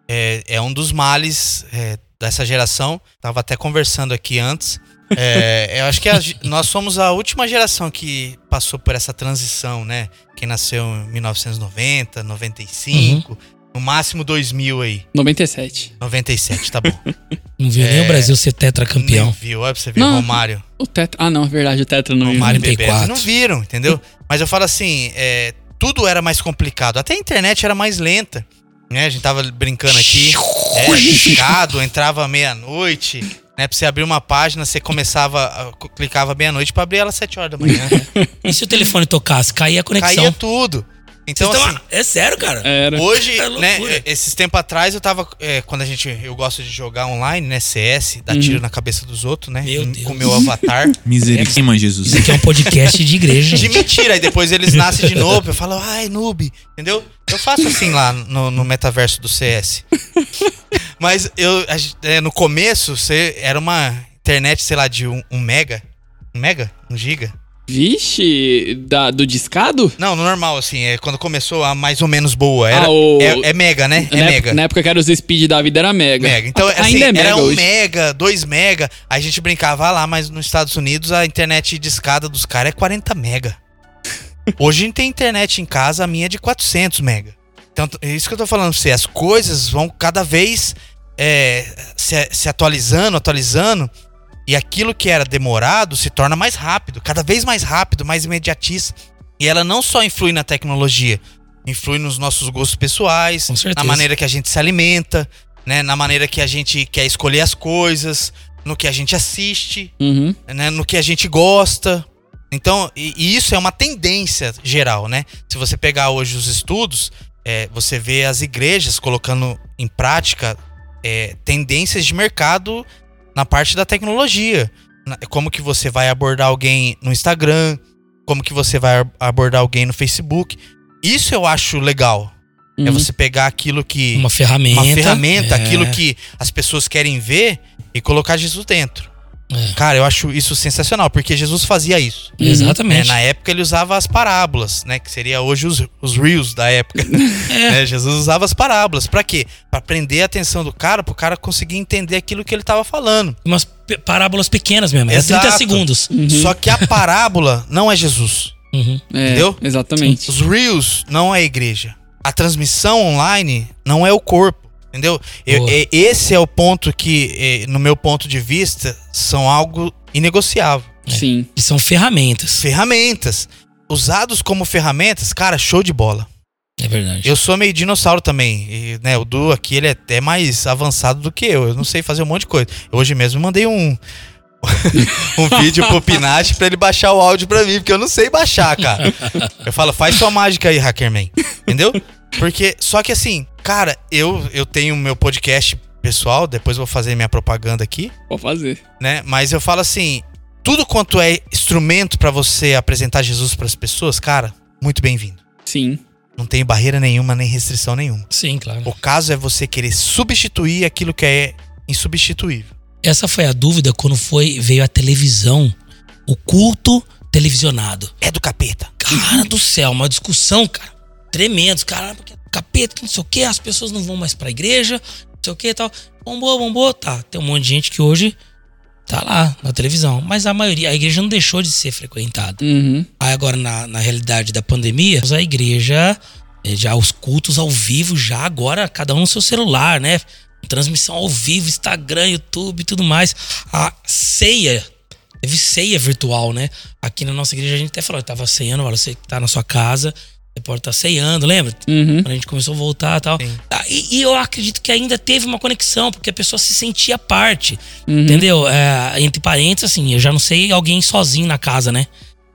é, é um dos males é, dessa geração. Tava até conversando aqui antes. É, eu acho que a nós somos a última geração que passou por essa transição, né? Quem nasceu em 1990, 95, no máximo 2000 aí. 97. 97, tá bom. Não viu nem o Brasil ser tetracampeão. Nem viu, olha pra você ver, Não. Romário. O Tetra. Ah, não, é verdade, o Tetra não. Romário e 94. Bebeto. Não viram, entendeu? Mas eu falo assim, é, tudo era mais complicado. Até a internet era mais lenta. Né? A gente tava brincando aqui. É, discado, entrava meia-noite. Né? Pra você abrir uma página, você começava, clicava meia-noite pra abrir ela às 7 horas da manhã. E se o telefone tocasse, caía a conexão. Caía tudo. Então, assim, tão- É sério, cara. Era. Hoje, É né, é, esses tempos atrás eu tava. é, quando a gente. Eu gosto de jogar online, né? CS, dar tiro na cabeça dos outros, né? Meu com- Deus. Com o meu avatar. Misericórdia, Jesus. Isso aqui é um podcast de igreja, de mentira. Aí depois eles nascem de novo. Eu falo, ai, noob. Entendeu? Eu faço assim lá no, no metaverso do CS. Mas eu, a é, no começo, você era uma internet, sei lá, de um, um mega. Um mega? Um giga? Vixe, da, do discado? Não, no normal, assim, é quando começou a mais ou menos boa. Era, Ah, o- é, é mega, né? É na, mega. época, na época que era os speed da vida era mega. Mega. Então, A- assim, ainda é mega era um hoje. mega, dois mega. Aí a gente brincava "Ah lá, mas nos Estados Unidos a internet de escada dos caras é 40 mega. Hoje a gente tem internet em casa, a minha é de 400 mega. Então, é isso que eu tô falando pra você. As coisas vão cada vez é, se, se atualizando, atualizando. E aquilo que era demorado se torna mais rápido, cada vez mais rápido, mais imediatista. E ela não só influi na tecnologia, influi nos nossos gostos pessoais, na maneira que a gente se alimenta, né? Na maneira que a gente quer escolher as coisas, no que a gente assiste, Uhum. né? No que a gente gosta. Então, e, e isso é uma tendência geral, né? Se você pegar hoje os estudos, é, você vê as igrejas colocando em prática é, tendências de mercado na parte da tecnologia. Como que você vai abordar alguém no Instagram, como que você vai ab- abordar alguém no Facebook. Isso eu acho legal. É Uhum. você pegar aquilo que Uma ferramenta. uma ferramenta, é. aquilo que as pessoas querem ver e colocar Jesus dentro. É. Cara, eu acho isso sensacional, porque Jesus fazia isso. Uhum. Exatamente. Na época ele usava as parábolas, né? Que seria hoje os, os reels da época. É. né? Jesus usava as parábolas. Pra quê? Pra prender a atenção do cara, pro cara conseguir entender aquilo que ele tava falando. Umas parábolas pequenas mesmo. É 30 Exato. segundos. Só que a parábola não é Jesus. Uhum. É, Entendeu? Exatamente. Os reels não é a igreja. A transmissão online não é o corpo. Entendeu? Eu- é- esse é o ponto que, no meu ponto de vista, são algo inegociável. Sim. E são ferramentas. Ferramentas. Usados como ferramentas, cara, show de bola. É verdade. Eu sou meio dinossauro também. E, né, o Du aqui, ele é até mais avançado do que eu. Eu não sei fazer um monte de coisa. Hoje mesmo eu mandei um. um vídeo pro Pinati pra ele baixar o áudio pra mim, porque eu não sei baixar, cara. Eu falo, faz sua mágica aí, Hackerman. Entendeu? Porque, só que assim, cara, eu, eu tenho meu podcast pessoal, depois eu vou fazer minha propaganda aqui, Pode fazer. né? Mas eu falo assim, tudo quanto é instrumento pra você apresentar Jesus pras pessoas, cara, muito bem-vindo. Sim. Não tem barreira nenhuma, nem restrição nenhuma. Sim, claro. O caso é você querer substituir aquilo que é insubstituível. Essa foi a dúvida quando foi veio a televisão. O culto televisionado. É do capeta. Cara do céu, uma discussão, cara. Tremendo. Cara, porque capeta, que não sei o que, as pessoas não vão mais pra igreja, não sei o que e tal. Bombou, bombou, tá. Tem um monte de gente que hoje tá lá na televisão. Mas a maioria, a igreja não deixou de ser frequentada. Uhum. Aí agora, na, na realidade da pandemia, a igreja É, Já os cultos ao vivo, já agora, cada um no seu celular, né? Transmissão ao vivo, Instagram, YouTube e tudo mais. A ceia, teve ceia virtual, né? Aqui na nossa igreja a gente até falou, tava ceando, você que tá na sua casa, pode estar ceando, lembra? Uhum. Quando a gente começou a voltar e tal. Ah, E, e eu acredito que ainda teve uma conexão, porque a pessoa se sentia parte. Uhum. Entendeu? É, entre parênteses, assim, eu já não sei alguém sozinho na casa, né?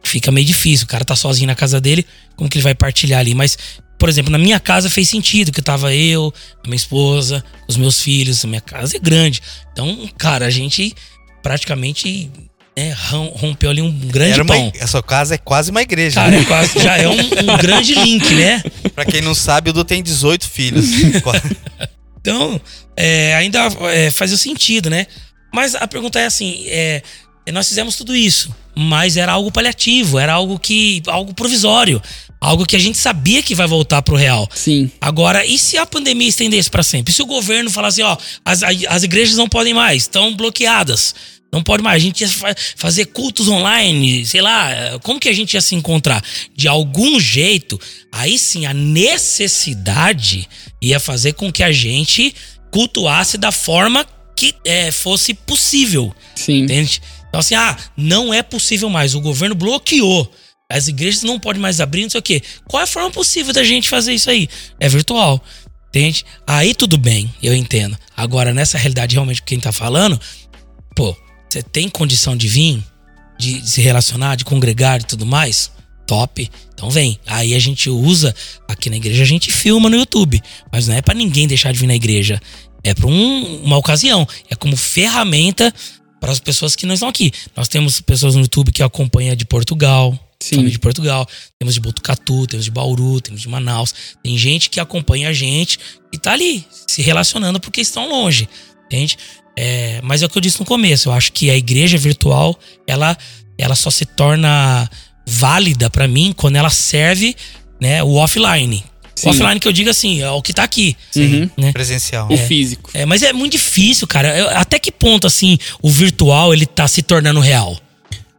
Fica meio difícil. O cara tá sozinho na casa dele, como que ele vai partilhar ali? Mas, por exemplo, na minha casa fez sentido, que tava eu, a minha esposa, os meus filhos, a minha casa é grande. Então, cara, a gente praticamente né, rom- rompeu ali um grande Era uma, pão. a sua casa é quase uma igreja. Cara, né? é quase, já é um, um grande link, né? Pra quem não sabe, o Du tem 18 filhos. Então, é, ainda é, fazia sentido, né? Mas a pergunta é assim: é, nós fizemos tudo isso, mas era algo paliativo, era algo que. algo provisório. Algo que a gente sabia que vai voltar pro real. Sim. Agora, e se a pandemia estendesse para sempre? E se o governo falasse, ó, as, as igrejas não podem mais, estão bloqueadas. Não pode mais. A gente ia fa- fazer cultos online, sei lá. Como que a gente ia se encontrar? De algum jeito, aí sim, a necessidade ia fazer com que a gente cultuasse da forma que é, fosse possível. Sim. Entende? Então, assim, ah, não é possível mais. O governo bloqueou. As igrejas não podem mais abrir, não sei o quê. Qual é a forma possível da gente fazer isso aí? É virtual. Entende? Aí tudo bem, eu entendo. Agora, nessa realidade, realmente, quem tá falando, pô, você tem condição de vir, de se relacionar, de congregar e tudo mais? Top. Então vem. Aí a gente usa, aqui na igreja a gente filma no YouTube. Mas não é pra ninguém deixar de vir na igreja. É pra um- uma ocasião. É como ferramenta para as pessoas que não estão aqui. Nós temos pessoas no YouTube que acompanham de Portugal. Sim. família de Portugal. Temos de Botucatu, temos de Bauru, temos de Manaus. Tem gente que acompanha a gente e tá ali, se relacionando porque estão longe. Entende? É, mas é o que eu disse no começo. Eu acho que a igreja virtual, ela, ela só se torna válida para mim quando ela serve né, o offline. Sim. O offline que eu digo assim, é o que tá aqui. Uhum. Né? Presencial. O físico. É, mas é muito difícil, cara. Eu- até que ponto, assim, o virtual ele tá se tornando real?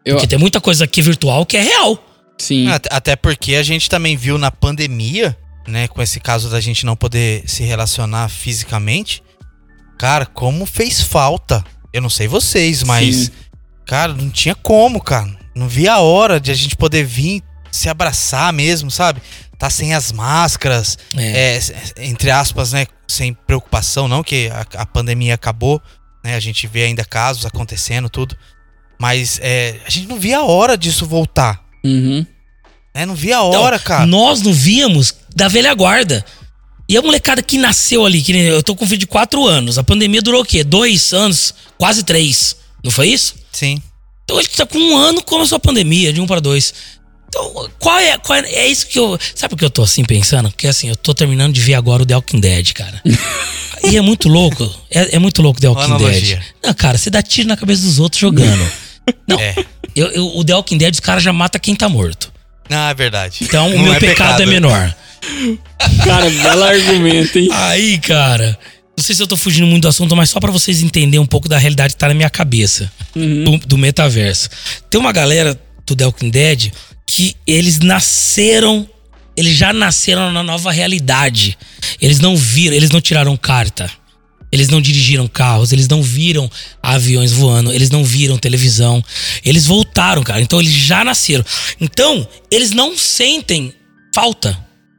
Eu, Porque tem muita coisa aqui virtual que é real. sim. Até- Até porque a gente também viu na pandemia, né, com esse caso da gente não poder se relacionar fisicamente, cara, como fez falta. Eu não sei vocês, mas, Sim. cara, não tinha como, cara. Não via a hora de a gente poder vir se abraçar mesmo, sabe? Tá sem as máscaras, É. é, entre aspas, né, sem preocupação, não que a, a pandemia acabou, né? A gente vê ainda casos acontecendo, tudo. Mas é, a gente não via a hora disso voltar. Uhum. né? Não via a Então, hora, cara. Nós não víamos da velha guarda. E a molecada que nasceu ali, que eu tô com um filho de quatro anos. A pandemia durou o quê? Dois anos, quase três. Não foi isso? Sim. Então ele tá com um ano começou a pandemia, de um para dois. Então, qual é, qual é. É isso que eu. Sabe por que eu tô assim pensando? Porque assim, eu tô terminando de ver agora o The Walking Dead, cara. e é muito louco. É, é muito louco o The Walking. Dead. Não, cara, você dá tiro na cabeça dos outros jogando. Não, É. eu, eu- o The Walking Dead, os caras já mata quem tá morto. Não, é verdade. Então o Não meu é pecado, é menor. Cara, belo argumento, hein? Aí, cara. Não sei se eu tô fugindo muito do assunto, mas só pra vocês entenderem um pouco da realidade que tá na minha cabeça. Do, do metaverso. Tem uma galera do The Walking Dead que eles nasceram. Eles já nasceram na nova realidade. Eles não viram, eles não tiraram carta. Eles não dirigiram carros, eles não viram aviões voando, eles não viram televisão. Eles voltaram, cara. Então eles já nasceram. Então, eles não sentem falta.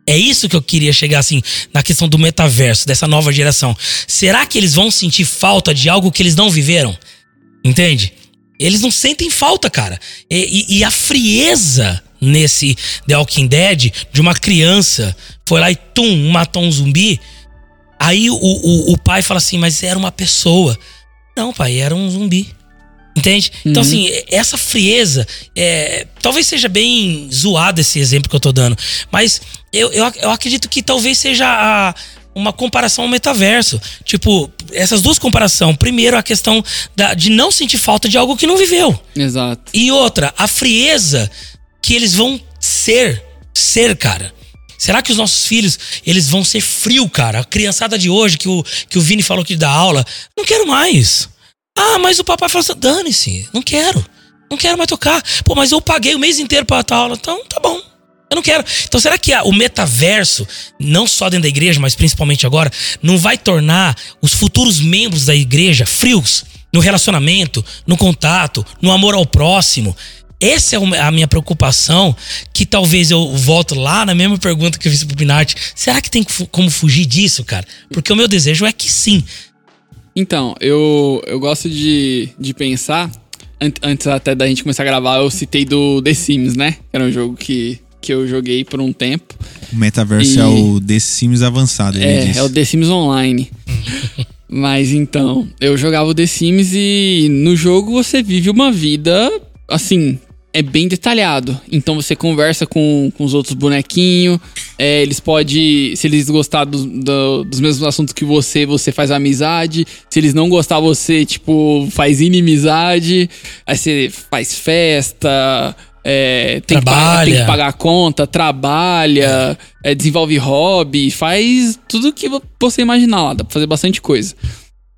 É isso que eu queria chegar assim na questão do metaverso, dessa nova geração. Será que eles vão sentir falta de algo que eles não viveram? Entende? Eles não sentem falta, cara. E, e- e a frieza nesse The Walking Dead de uma criança foi lá e tum, matou um zumbi. Aí o, o, o pai fala assim, mas era uma pessoa. Não, pai, era um zumbi. Entende? Então, Uhum. assim, essa frieza. é, talvez seja bem zoado esse exemplo que eu tô dando. Mas eu, eu, eu acredito que talvez seja a- uma comparação ao metaverso. Tipo, essas duas comparações. Primeiro, a questão da- de não sentir falta de algo que não viveu. Exato. E outra, a frieza que eles vão ser. Ser, cara. Será que os nossos filhos, eles vão ser frio, cara? A criançada de hoje, que o, que o Vini falou que dá aula, não quero mais. Ah, mas o papai falou assim, dane-se, não quero. Não quero mais tocar. Pô, mas eu paguei o mês inteiro pra tua aula. Então, tá bom. Eu não quero. Então, será que o metaverso, não só dentro da igreja, mas principalmente agora, não vai tornar os futuros membros da igreja frios no relacionamento, no contato, no amor ao próximo? Essa é a minha preocupação, que talvez eu volto lá na mesma pergunta que eu fiz pro Pinati. Será que tem como fugir disso, cara? Porque o meu desejo é que sim. Então, eu, eu gosto de, de pensar. an- Antes até da gente começar a gravar, eu citei do The Sims, né? Que era um jogo que, que eu joguei por um tempo. O metaverso E- é o The Sims avançado, ele É, disse. é o The Sims Online. Mas então, eu jogava o The Sims e no jogo você vive uma vida, assim, é bem detalhado. Então você conversa com, com os outros bonequinhos, é, eles podem, se eles gostar do- do- dos mesmos assuntos que você, você faz amizade. Se eles não gostar, você, tipo, faz inimizade. Aí você faz festa, é, tem, que pagar, tem que Trabalha. pagar a conta, trabalha, é, desenvolve hobby, faz tudo que vo- você imaginar lá, dá pra fazer bastante coisa.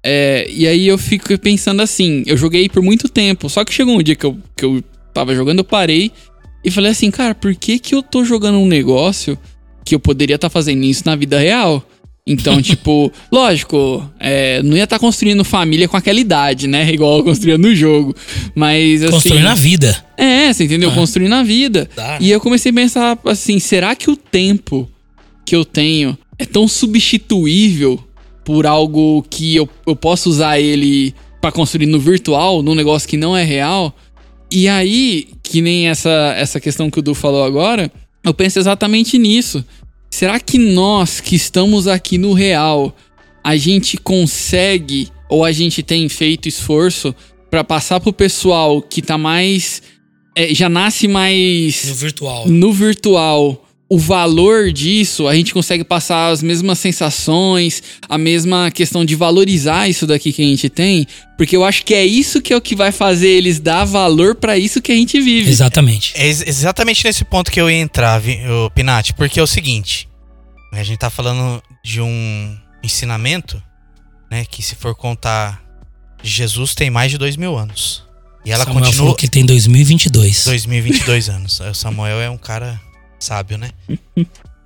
É, e aí eu fico pensando assim, eu joguei por muito tempo, só que chegou um dia que eu, que eu tava jogando, eu parei e falei assim, cara, por que que eu tô jogando um negócio que eu poderia estar fazendo isso na vida real? Então, tipo, lógico, é, não ia estar construindo família com aquela idade, né? Igual eu construía no jogo. Mas assim. Construindo a vida. É, você entendeu? Ah. Construindo a vida. Dá, né? E eu comecei a pensar assim: será que o tempo que eu tenho é tão substituível por algo que eu, eu posso usar ele pra construir no virtual, num negócio que não é real? E aí, que nem essa, essa questão que o Du falou agora, eu penso exatamente nisso. Será que nós que estamos aqui no real, a gente consegue ou a gente tem feito esforço pra passar pro pessoal que tá mais é, já nasce No mais virtual. no virtual o valor disso, a gente consegue passar as mesmas sensações, a mesma questão de valorizar isso daqui que a gente tem, porque eu acho que é isso que é o que vai fazer eles dar valor pra isso que a gente vive. Exatamente. É ex- exatamente nesse ponto que eu ia entrar, vi- ô, Pinati, porque é o seguinte: a gente tá falando de um ensinamento, né, que se for contar, Jesus tem mais de dois mil anos. E ela Samuel continua falou que tem 2022. 2022 anos. O Samuel é um cara sábio, né?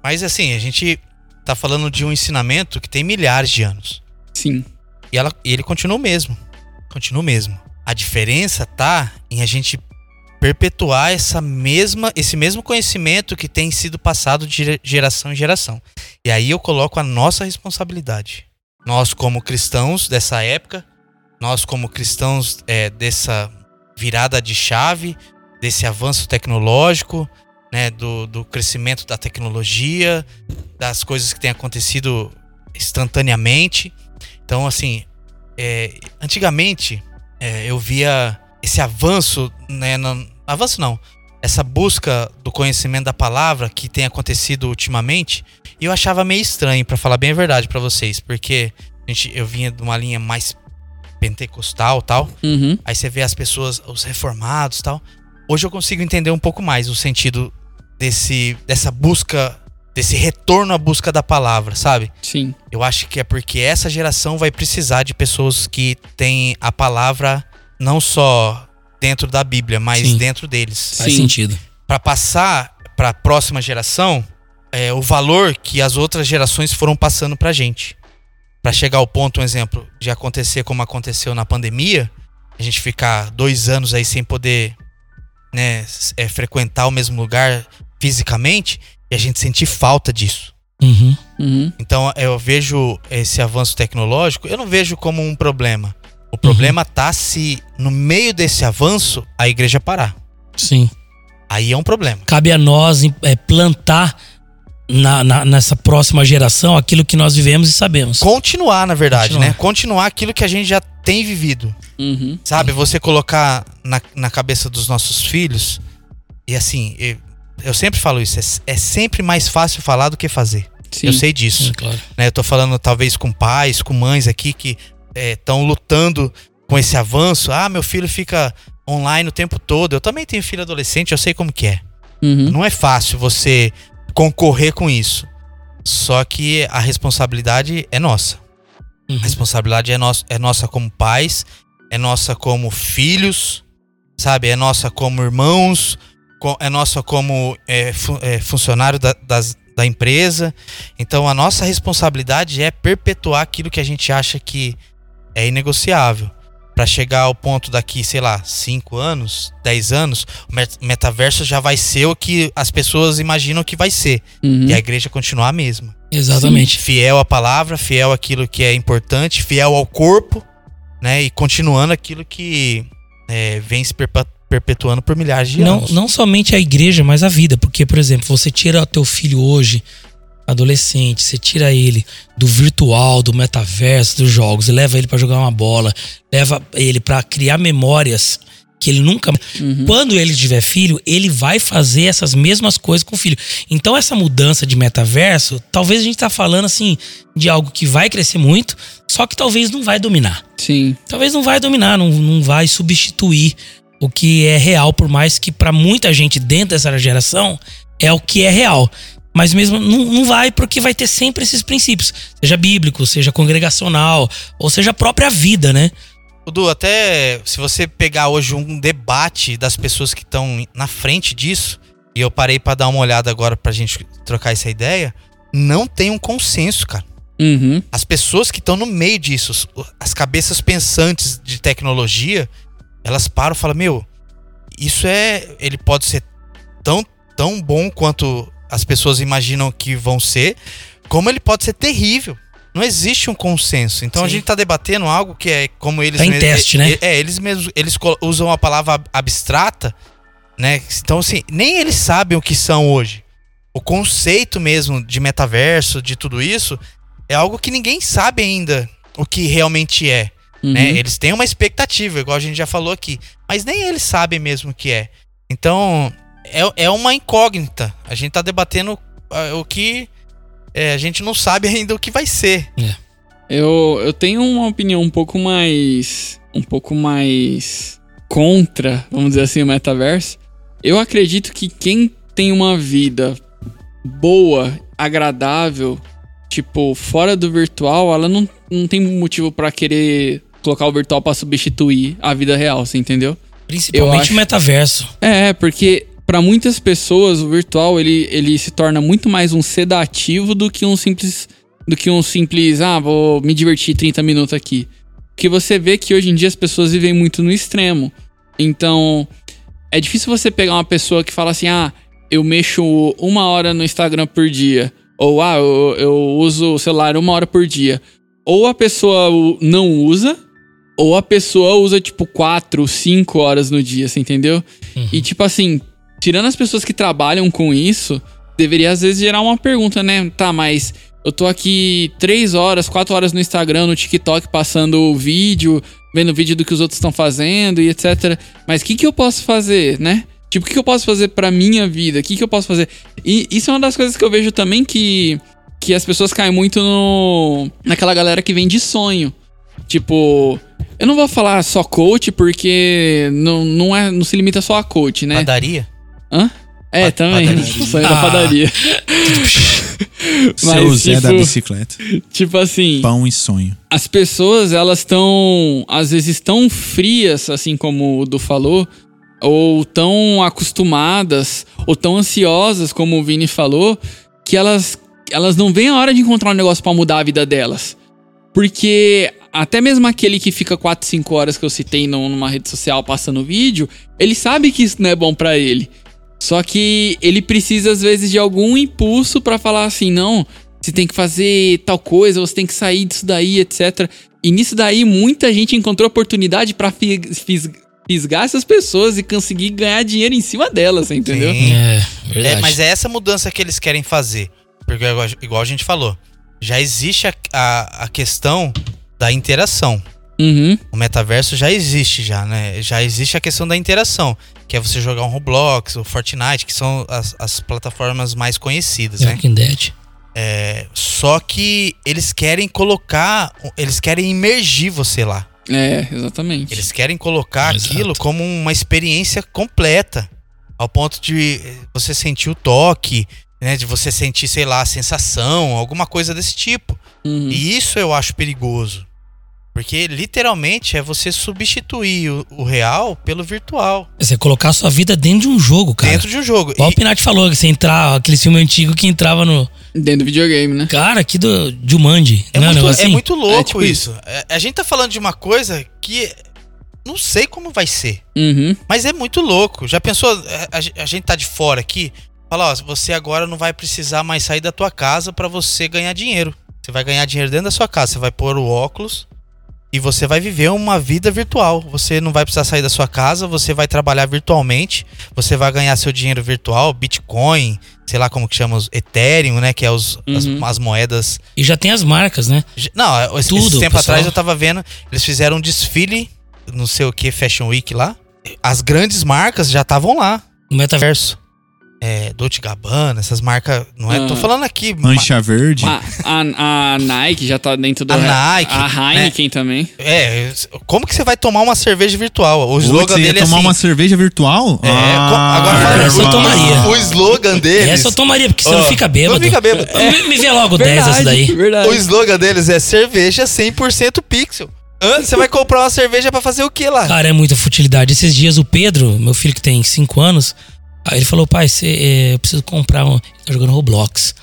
Mas assim, a gente tá falando de um ensinamento que tem milhares de anos. Sim. E, ela, e ele continua o mesmo. Continua o mesmo. A diferença tá em a gente perpetuar essa mesma, esse mesmo conhecimento que tem sido passado de gera- geração em geração. E aí eu coloco a nossa responsabilidade. Nós, como cristãos dessa época, nós, como cristãos é, dessa virada de chave, desse avanço tecnológico, né, do, do crescimento da tecnologia, das coisas que têm acontecido instantaneamente. Então, assim, é, antigamente é, eu via esse avanço, né, na- avanço não, essa busca do conhecimento da palavra que tem acontecido ultimamente, e eu achava meio estranho, pra falar bem a verdade pra vocês, porque a gente, eu vinha de uma linha mais pentecostal tal, Uhum. aí você vê as pessoas, os reformados tal. Hoje eu consigo entender um pouco mais o sentido desse, dessa busca, desse retorno à busca da palavra, sabe? Sim. Eu acho que é porque essa geração vai precisar de pessoas que têm a palavra não só dentro da Bíblia, mas Sim. dentro deles. Faz Sim. sentido. Para passar para a próxima geração é, o valor que as outras gerações foram passando pra gente. Para chegar ao ponto, um exemplo, de acontecer como aconteceu na pandemia, a gente ficar dois anos aí sem poder né, é, frequentar o mesmo lugar fisicamente e a gente sentir falta disso. Uhum. Uhum. Então eu vejo esse avanço tecnológico, eu não vejo como um problema. O problema tá se no meio desse avanço a igreja parar. Sim. Aí é um problema. Cabe a nós é, plantar na, na- nessa próxima geração aquilo que nós vivemos e sabemos. Continuar, na verdade, Continuar. né? Continuar aquilo que a gente já tem vivido. Uhum. Sabe? Você colocar na, na cabeça dos nossos filhos. E assim, eu, sempre falo isso. É, é sempre mais fácil falar do que fazer. Sim. Eu sei disso. É, claro. né? Eu tô falando talvez com pais, com mães aqui que estão lutando com esse avanço. Ah, meu filho fica online o tempo todo. Eu também tenho filho adolescente, eu sei como que é. Uhum. Não é fácil você concorrer com isso. Só que a responsabilidade é nossa. Uhum. A responsabilidade é, nossa é nossa como pais, é nossa como filhos, sabe? É nossa como irmãos, é nossa como é, fu- é, funcionário da, das- da empresa. Então a nossa responsabilidade é perpetuar aquilo que a gente acha que é inegociável. Pra chegar ao ponto daqui, sei lá, 5 anos, 10 anos, o met- metaverso já vai ser o que as pessoas imaginam que vai ser. Uhum. E a igreja continuar a mesma. Exatamente. Fiel à palavra, fiel àquilo que é importante, fiel ao corpo, né? E continuando aquilo que é, vem se perpa- perpetuando por milhares de Não, anos. não somente a igreja, mas a vida. Porque, por exemplo, você tira teu filho hoje, adolescente, você tira ele do virtual, do metaverso, dos jogos, e leva ele pra jogar uma bola, leva ele pra criar memórias que ele nunca. Uhum. Quando ele tiver filho, ele vai fazer essas mesmas coisas com o filho. Então, essa mudança de metaverso, talvez a gente tá falando assim de algo que vai crescer muito, só que talvez não vai dominar Sim. talvez não vai dominar, não, não vai substituir o que é real, por mais que pra muita gente dentro dessa geração é o que é real. Mas mesmo não, não vai, porque vai ter sempre esses princípios, seja bíblico, seja congregacional, ou seja a própria vida, né? Dudu, até se você pegar hoje um debate das pessoas que estão na frente disso, e eu parei pra dar uma olhada agora pra gente trocar essa ideia, não tem um consenso, cara. Uhum. As pessoas que estão no meio disso, as cabeças pensantes de tecnologia, elas param e falam: Meu, isso é. Ele pode ser tão, tão bom quanto as pessoas imaginam que vão ser, como ele pode ser terrível. Não existe um consenso. Então a Sim. gente tá debatendo algo que é como eles Tá em mes- teste, né? É, eles mesmos eles usam a palavra ab- abstrata, né? Então assim, nem eles sabem o que são hoje. O conceito mesmo de metaverso, de tudo isso, é algo que ninguém sabe ainda o que realmente é. Uhum. Né? Eles têm uma expectativa, igual a gente já falou aqui, mas nem eles sabem mesmo o que é. Então, é, é uma incógnita. A gente tá debatendo ah, o que é, a gente não sabe ainda o que vai ser. Eu, eu tenho uma opinião um pouco mais. Um pouco mais. contra, vamos dizer assim, o metaverso. Eu acredito que quem tem uma vida boa, agradável, tipo, fora do virtual, ela não, não tem motivo pra querer colocar o virtual pra substituir a vida real, você entendeu? Eu Principalmente acho- o metaverso. É, porque pra muitas pessoas o virtual ele, ele se torna muito mais um sedativo do que um simples do que um simples, ah, vou me divertir 30 minutos aqui. Porque você vê que hoje em dia as pessoas vivem muito no extremo. Então, é difícil você pegar uma pessoa que fala assim: "Ah, eu mexo uma hora no Instagram por dia", ou "Ah, eu, eu uso o celular uma hora por dia". Ou a pessoa não usa, ou a pessoa usa tipo 4, 5 horas no dia, você entendeu? E tipo assim, tirando as pessoas que trabalham com isso, deveria às vezes gerar uma pergunta, né? Tá, mas eu tô aqui 3 horas, 4 horas no Instagram, no TikTok, passando o vídeo, vendo vídeo do que os outros estão fazendo e etc. Mas o que, que eu posso fazer, né? Tipo, o que, que eu posso fazer pra minha vida? O que, que eu posso fazer? E isso é uma das coisas que eu vejo também que, que as pessoas caem muito no, naquela galera que vem de sonho. Tipo, eu não vou falar só coach porque não, não, é, não se limita só a coach, né? Padaria? Hã? É, Pa- também. padaria. Sonho da Ah. padaria. Seu Zé da tipo, bicicleta. tipo assim, Pão e sonho. as pessoas, elas estão, às vezes, tão frias, assim como o Du falou, ou tão acostumadas, ou tão ansiosas, como o Vini falou, que elas, elas não veem a hora de encontrar um negócio pra mudar a vida delas. Porque até mesmo aquele que fica 4, 5 horas que eu citei num- numa rede social passando vídeo, ele sabe que isso não é bom pra ele. Só que ele precisa, às vezes, de algum impulso pra falar assim: não, você tem que fazer tal coisa, você tem que sair disso daí, etc. E nisso daí, muita gente encontrou oportunidade pra fi- fis- fisgar essas pessoas e conseguir ganhar dinheiro em cima delas, você entendeu? Sim. É, verdade. É, mas é essa mudança que eles querem fazer. Porque, igual, igual a gente falou, já existe a, a, a questão da interação. Uhum. O metaverso já existe, já, né? Já existe a questão da interação. Que é você jogar um Roblox, o Fortnite, que são as, as plataformas mais conhecidas, né? Walking Dead. É, só que eles querem colocar. Eles querem imergir você lá. É, exatamente. Eles querem colocar Exato. aquilo como uma experiência completa. Ao ponto de você sentir o toque, né? De você sentir, sei lá, a sensação, alguma coisa desse tipo. Uhum. E isso eu acho perigoso. Porque literalmente é você substituir o, o real pelo virtual Você colocar a sua vida dentro de um jogo, cara. dentro de um jogo. Igual o E- Pinati falou, que você entrar, aquele filme antigo que entrava no. Dentro do videogame, né? Cara, aqui do Jumanji. É, não, um muito, é assim? muito louco É tipo isso. É, a gente tá falando de uma coisa que não sei como vai ser, Uhum. mas é muito louco. Já pensou? é, A, a- a gente tá de fora aqui. Fala, ó, você agora não vai precisar mais sair da tua casa pra você ganhar dinheiro. Você vai ganhar dinheiro dentro da sua casa. Você vai pôr o óculos e você vai viver uma vida virtual. Você não vai precisar sair da sua casa, você vai trabalhar virtualmente, você vai ganhar seu dinheiro virtual, Bitcoin, sei lá como que chama, os Ethereum, né? Que é os, as, Uhum. as moedas E já tem as marcas, né? não, esse, Tudo, esse tempo pessoal. atrás eu tava vendo, eles fizeram um desfile, não sei o que, Fashion Week lá. As grandes marcas já estavam lá. No metaverso. É, Dolce Gabbana, essas marcas, não é? Tô Ah. falando aqui. ma- Mancha verde. A, a, a Nike já tá dentro do. A Nike, A Heineken também. É, como que você vai tomar uma cerveja virtual? O Putz, slogan você ia dele é tomar assim. uma cerveja virtual? É, Ah, agora fala essa eu tomaria. O slogan deles. Essa eu tomaria, porque você Ó, não fica bêbado. Não fica bêbado. Me, me vê logo 10 essa daí. verdade. O slogan deles é cerveja 100% pixel. Você vai comprar uma cerveja pra fazer o que lá? Cara, é muita futilidade. Esses dias o Pedro, meu filho que tem 5 anos, aí ele falou, pai, cê, é, eu preciso comprar um. Ele tá jogando Roblox.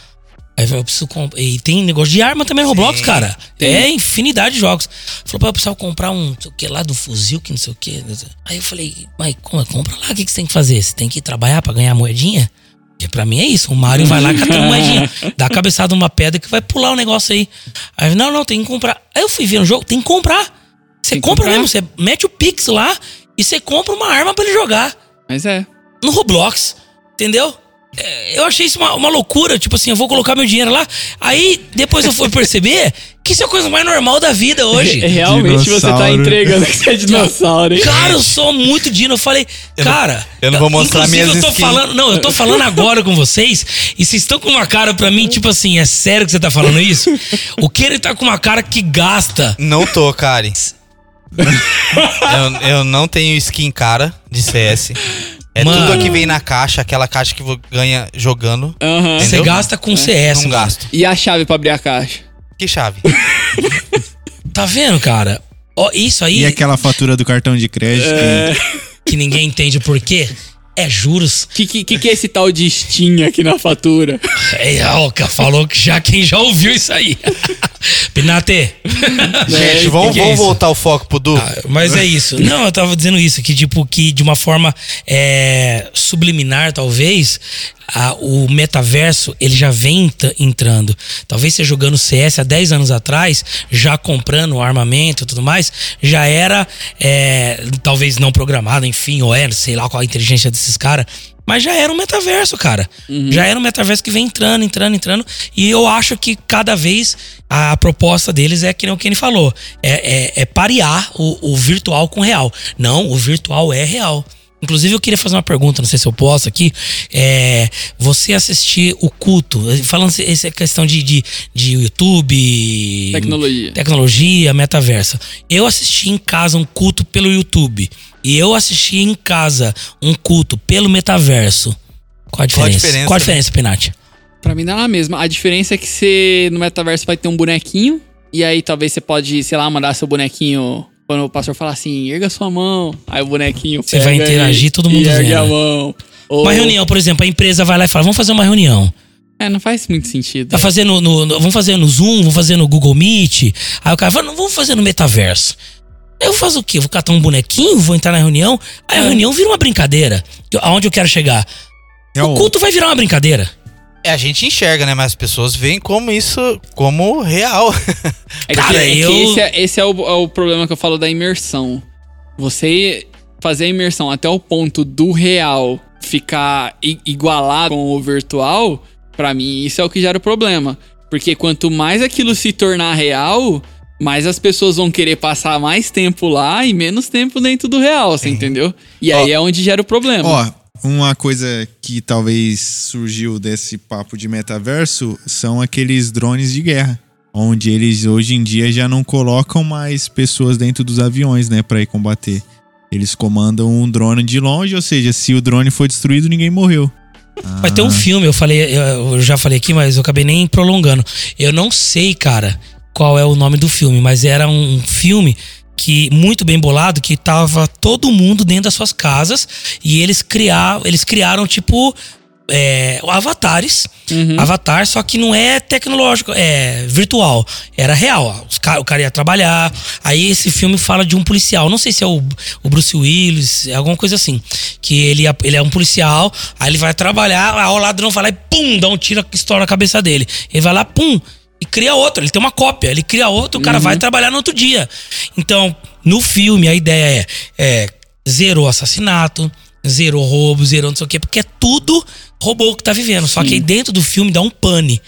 Aí eu preciso comprar. E tem negócio de arma também no Roblox, cara. tem. É infinidade de jogos. Falou, pai, eu precisava comprar um, não sei o que lá, do fuzil, que não sei o que. Aí eu falei, mas como, compra lá, o que, que você tem que fazer? Você tem que trabalhar pra ganhar moedinha? Porque pra mim é isso. O Mario vai lá catando moedinha. Dá a cabeçada numa pedra que vai pular o negócio aí. Aí, não, não, tem que comprar. Aí eu fui ver no jogo, tem que comprar. Você compra comprar. mesmo, você mete o Pix lá e você compra uma arma pra ele jogar Mas é. No Roblox. Entendeu? É, Eu achei isso uma, uma loucura. Tipo assim, eu vou colocar meu dinheiro lá. Aí depois eu fui perceber que isso é a coisa mais normal da vida hoje. Realmente você tá Dinossauro. entregando que você é dinossauro, hein? Cara, eu sou muito Dino. Eu falei, cara. eu não vou mostrar minhas eu tô skins. falando, Não, eu tô falando agora com vocês e vocês estão com uma cara pra mim, tipo assim, é sério que você tá falando isso? O que ele tá com uma cara que gasta. Não tô, Karen. eu, eu não tenho skin cara de CS. É Mano. tudo que vem na caixa, aquela caixa que ganha jogando. Aham. Você gasta com CS, não mano. gasto. E a chave pra abrir a caixa? Que chave? Tá vendo, cara? Ó, isso aí E aquela fatura do cartão de crédito? que- que ninguém entende o porquê é juros. Que, que, que, que é esse tal de Steam aqui na fatura? É, falou que já quem já ouviu isso aí. Pinate. Gente, que vamos, que é vamos isso? voltar o foco pro Du. Ah, Mas é isso. Não, eu tava dizendo isso, que tipo, que de uma forma é, subliminar, talvez, a- o metaverso, ele já vem ent- entrando. Talvez você jogando CS há 10 anos atrás, já comprando armamento e tudo mais, já era, é, talvez não programado, enfim, ou era, sei lá qual a inteligência desses caras, mas já era um metaverso, cara. Já era um metaverso que vem entrando, entrando, entrando. E eu acho que cada vez a proposta deles é que nem o Kenny falou: é, é, é parear o, o virtual com o real. Não, o virtual é real. Inclusive, eu queria fazer uma pergunta, não sei se eu posso aqui. É, você assistir o culto, falando se- essa questão de, de, de YouTube. Tecnologia. Tecnologia, metaverso. Eu assisti em casa um culto pelo YouTube. E eu assisti em casa um culto pelo metaverso. Qual a diferença? diferença, Qual a né? diferença, Pinati? Pra mim não é a mesma. A diferença é que você no metaverso vai ter um bonequinho. E aí talvez você pode, sei lá, mandar seu bonequinho. Quando o pastor falar assim, erga sua mão. Aí o bonequinho. Você vai interagir, e- todo mundo e ergue vendo. a mão. Ou- Uma reunião, por exemplo, a empresa vai lá e fala: vamos fazer uma reunião. É, não faz muito sentido. Vai fazer no, no- no- vamos fazer no Zoom, vamos fazer no Google Meet. Aí o cara fala, não, vamos fazer no metaverso. Eu faço o quê? Vou catar um bonequinho, vou entrar na reunião. Aí a É. reunião vira uma brincadeira. Eu- Aonde eu quero chegar? É O o- culto vai virar uma brincadeira. É, a gente enxerga, né? Mas as pessoas veem como isso, como real. É que, Cara, é que eu- esse, é, esse é o, é o problema que eu falo da imersão. Você fazer a imersão até o ponto do real ficar igualado com o virtual, pra mim isso é o que gera o problema. Porque quanto mais aquilo se tornar real, mais as pessoas vão querer passar mais tempo lá e menos tempo dentro do real, você entendeu? E aí Ó. é onde gera o problema. Ó, uma coisa que talvez surgiu desse papo de metaverso são aqueles drones de guerra. Onde eles hoje em dia já não colocam mais pessoas dentro dos aviões, né, pra ir combater. Eles comandam um drone de longe, ou seja, se o drone for destruído, ninguém morreu. Vai ter um filme, eu falei, eu já falei aqui, mas eu acabei nem prolongando. Eu não sei, cara, qual é o nome do filme, mas era um filme que muito bem bolado, que tava todo mundo dentro das suas casas e eles criaram, eles criaram tipo é, avatares. Avatar, só que não é tecnológico, é virtual. Era real. Os o cara ia trabalhar. Aí esse filme fala de um policial. Não sei se é o, o Bruce Willis, é alguma coisa assim. Que ele, é- ele é um policial, aí ele vai trabalhar, aí o ladrão vai lá e pum, dá um tiro que estoura a cabeça dele. Ele vai lá, pum, e cria outro. Ele tem uma cópia, ele cria outro, o cara vai trabalhar no outro dia. Então, no filme, a ideia é, é zerou assassinato, zerou roubo, zerou não sei o quê, porque é tudo robô que tá vivendo. Só que aí dentro do filme dá um pane.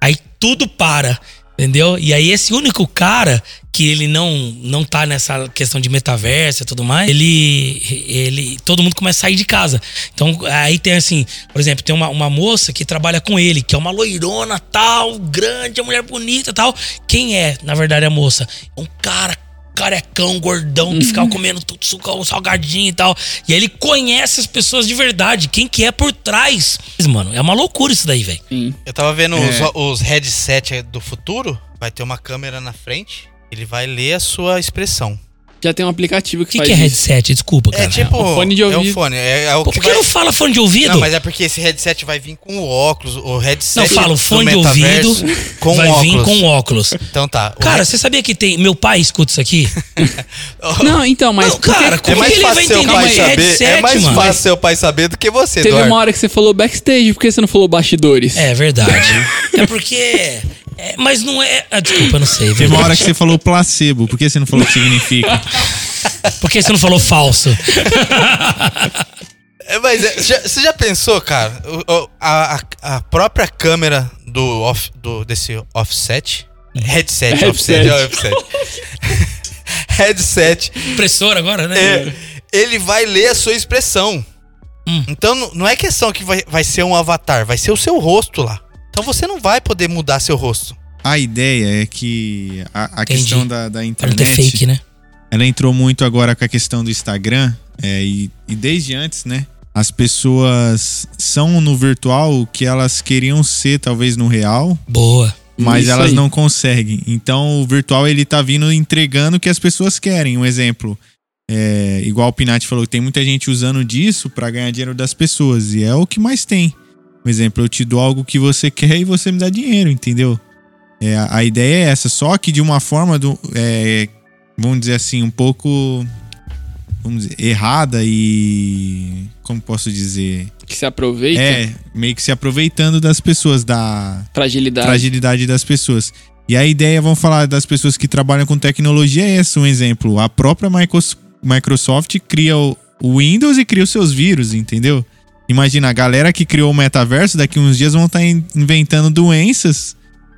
Aí tudo para, entendeu? E aí esse único cara que ele não não tá nessa questão de metaverso e tudo mais, ele ele todo mundo começa a sair de casa. Então aí tem assim, por exemplo, tem uma, uma moça que trabalha com ele, que é uma loirona tal, grande, uma mulher bonita tal. Quem é, na verdade, a moça? É um cara carecão, gordão, que ficava comendo tudo suco, salgadinho e tal. E aí ele conhece as pessoas de verdade, quem que é por trás. Mano, é uma loucura isso daí, velho. Eu tava vendo É. os, os headset do futuro. Vai ter uma câmera na frente. Ele vai ler a sua expressão. Já tem um aplicativo O que, que, faz que é isso. headset? Desculpa, cara. É tipo. o fone de É o ouvido. fone. É, é o Por que que vai... não fala fone de ouvido? Não, mas é porque esse headset vai vir com o óculos. O headset. Não, fala, o fone de ouvido com vai óculos. vir com óculos. Então tá. o Cara, você sabia que tem. Meu pai escuta isso aqui? Não, então, mas Não, cara, É como mais que ele vai fácil seu entender pai saber. headset, É mais mano? fácil seu pai saber do que você, teve Eduardo. uma hora que você falou backstage, por que você não falou bastidores? É verdade. é porque. É, mas não é. Ah, desculpa, não sei. Teve uma hora que você falou placebo. Por que você não falou o que significa? Por que você não falou falso? É, mas é, já- você já pensou, cara? o- a, a- a própria câmera do, off, do desse offset. Headset, Headset. offset. é offset. Headset. Impressora agora, né? é, ele vai ler a sua expressão. Hum. Então não- não é questão que vai, vai ser um avatar, vai ser o seu rosto lá. Então você não vai poder mudar seu rosto. A ideia é que a, a questão da, da Pra não internet. ter fake, né? ela entrou muito agora com a questão do Instagram. é, e, e desde antes, né? As pessoas são no virtual o que elas queriam ser, talvez no real, Boa. mas Isso elas aí. não conseguem. Então o virtual ele tá vindo entregando o que as pessoas querem. Um exemplo. É, igual o Pinati falou, tem muita gente usando disso pra ganhar dinheiro das pessoas. E é o que mais tem. Um exemplo, eu te dou algo que você quer e você me dá dinheiro, entendeu? É, a, ideia é essa, só que de uma forma, do, é, vamos dizer assim, um pouco vamos dizer, errada e. Como posso dizer? Que se aproveita. É, meio que se aproveitando das pessoas, da Fragilidade. fragilidade das pessoas. E a ideia, vamos falar das pessoas que trabalham com tecnologia, é essa, um exemplo. A própria Micros- Microsoft cria o Windows e cria os seus vírus, entendeu? Imagina, a galera que criou o metaverso, daqui uns dias vão estar inventando doenças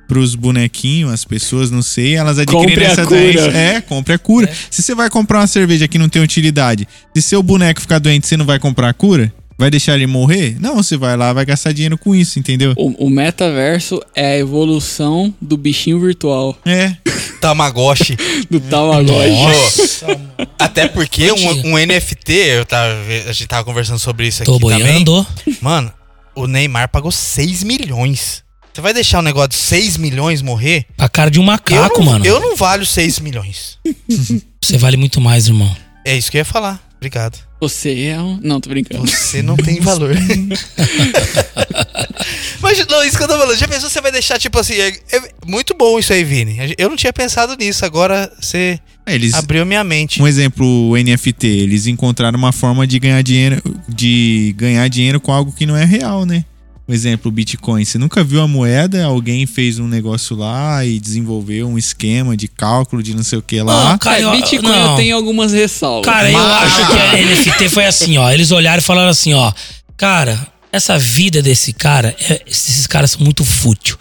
pros bonequinhos, as pessoas, não sei, elas adquirem Compre a essa cura. doença. É, compre a cura. Se você vai comprar uma cerveja que não tem utilidade, se seu boneco ficar doente, você não vai comprar a cura? Vai deixar ele morrer? Não, você vai lá, vai gastar dinheiro com isso, entendeu? O, o metaverso é a evolução do bichinho virtual, É, Tamagotchi. do Tamagotchi. Nossa. Até porque um, um NFT, eu tava, a gente tava conversando sobre isso aqui Tô também. boiando. Mano, o Neymar pagou 6 milhões. Você vai deixar o negócio de 6 milhões morrer? A cara de um eu, macaco, não, mano. eu não valho 6 milhões. Você vale muito mais, irmão. É isso que eu ia falar. Obrigado. Você é um. Não, tô brincando. Você não tem valor. Mas não, isso que eu tô falando. Já pensou você vai deixar, tipo assim, é, é muito bom isso aí, Vini. Eu não tinha pensado nisso, agora você É, eles, abriu minha mente. Um exemplo, o NFT, eles encontraram uma forma de ganhar dinheiro, de ganhar dinheiro com algo que não é real, né? Um exemplo, o Bitcoin. Você nunca viu a moeda, alguém fez um negócio lá e desenvolveu um esquema de cálculo de não sei o que lá. Não, cara, É, eu- Bitcoin não. eu tenho algumas ressalvas. Cara, eu Mas- acho que a NFT foi assim, ó. Eles olharam e falaram assim, ó. Cara, essa vida desse cara, é- esses caras são muito fútil.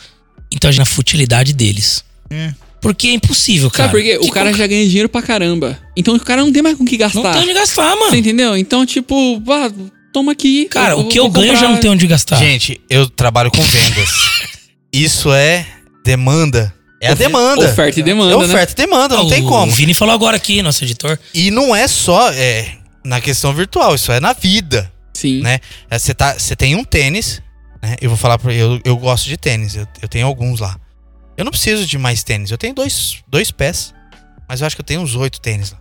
Então a gente na futilidade deles. É. Porque é impossível, cara. Sabe por quê? Que O cara co- já ganha dinheiro pra caramba. Então o cara não tem mais com o que Não gastar. tem onde gastar, mano. Você entendeu? Então, tipo, toma aqui. Cara, o que eu ganho eu já comprar- não tenho onde gastar. Gente, eu trabalho com vendas. Isso é demanda. É a demanda. Oferta e é demanda, né? oferta e demanda, não o, tem como. O Vini falou agora aqui, nosso editor. E não é só é, na questão virtual, isso é na vida. Sim. né? É, Você tá, você tem um tênis, né? Eu vou falar pra eu, eu gosto de tênis, eu, eu tenho alguns lá. Eu não preciso de mais tênis. Eu tenho dois, dois pés. Mas eu acho que eu tenho uns oito tênis lá.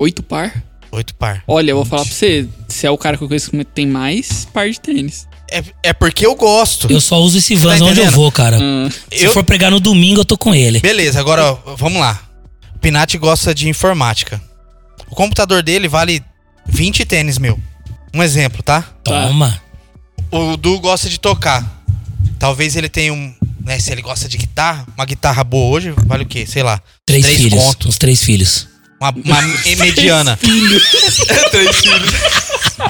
Oito par? Oito par. Olha, eu vou falar pra você, você é o cara que eu conheço que tem mais par de tênis. É, é porque eu gosto. Eu só uso esse Vans tá onde eu vou, cara. Ah, Se Eu- for pregar no domingo, eu tô com ele. Beleza, agora ó, vamos lá. O Pinati gosta de informática. O computador dele vale 20 tênis, meu. Um exemplo, tá? Toma. O Du gosta de tocar. Talvez ele tenha um. Né, se ele gosta de guitarra, uma guitarra boa hoje vale o quê? Sei lá. Três, Três filhos. conto. Uns três filhos. Uma, uma mediana. Três filhos.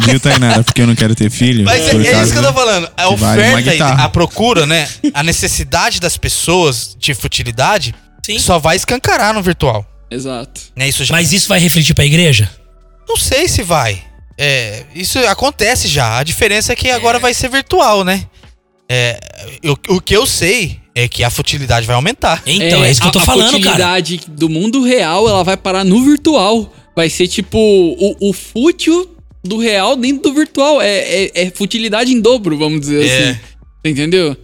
Viu, Tainara? Porque eu não quero ter filho. Mas é, por é isso que eu tô falando. A oferta, e a procura, né? A necessidade das pessoas de futilidade Sim. só vai escancarar no virtual. exato. Né? Isso já Mas isso vai refletir pra igreja? Não sei se vai. É, isso acontece já. A diferença é que agora vai ser virtual, né? É, eu- o que eu sei é que a futilidade vai aumentar. Então, é, isso que eu tô a, falando, a cara. futilidade do mundo real, ela vai parar no virtual. Vai ser tipo o, o fútil do real dentro do virtual. É, é, é futilidade em dobro, vamos dizer É. assim. Entendeu?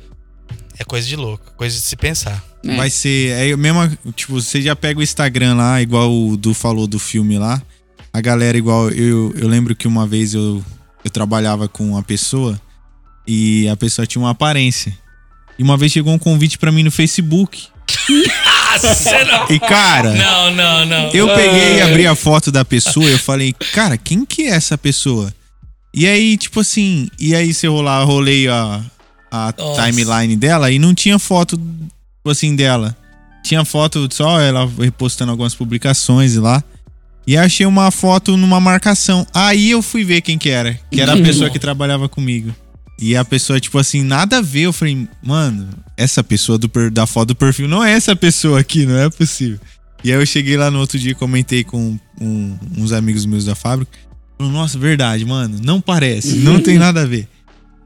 É coisa de louco, coisa de se pensar. É. Vai ser. É a mesma. Tipo, você já pega o Instagram lá, igual o Du falou do filme lá. A galera, igual. Eu, eu lembro que uma vez eu, eu trabalhava com uma pessoa e a pessoa tinha uma aparência. E uma vez chegou um convite pra mim no Facebook. E, cara. Não, não, não. Eu peguei e abri a foto da pessoa e eu falei, cara, quem que é essa pessoa? E aí, tipo assim, e aí se eu rolar, rolei a, a Nossa. timeline dela e não tinha foto, tipo assim, dela. Tinha foto só ela repostando algumas publicações lá. E achei uma foto numa marcação. Aí eu fui ver quem que era. Que era a pessoa que trabalhava comigo. E a pessoa, tipo assim, nada a ver. Eu falei, mano, essa pessoa do da foto do perfil não é essa pessoa aqui, não é possível. E aí eu cheguei lá no outro dia e comentei com um- uns amigos meus da fábrica. Falaram, Nossa, verdade, mano, não parece, não tem nada a ver.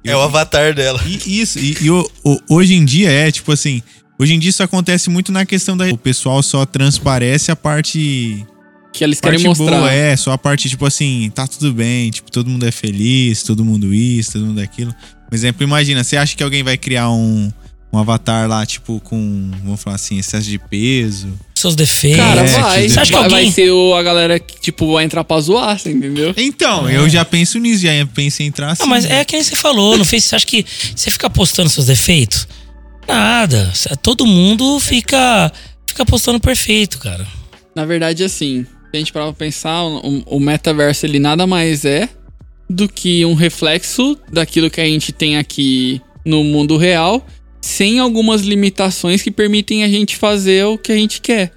É o avatar dela. E isso, e, e o- o- hoje em dia é, tipo assim, hoje em dia isso acontece muito na questão da. O pessoal só transparece a parte. Que eles querem parte mostrar. boa, é, só a parte, tipo assim, tá tudo bem, tipo, todo mundo é feliz, todo mundo isso, todo mundo aquilo. Por exemplo, imagina, você acha que alguém vai criar um, um avatar lá, tipo, com, vamos falar assim, excesso de peso? Seus defeitos. Cara, É, vai. que- Você acha que vai, vai alguém- ser o- a galera que, tipo, vai entrar pra zoar, você entendeu? Então, eu já penso nisso, já penso em entrar assim. Não, mas é que nem você falou, no Face, você acha que você fica postando seus defeitos? Nada. Todo mundo fica, fica postando perfeito, cara. Na verdade, assim, gente parar pra pensar, o, o metaverso ele nada mais é do que um reflexo daquilo que a gente tem aqui no mundo real, sem algumas limitações que permitem a gente fazer o que a gente quer.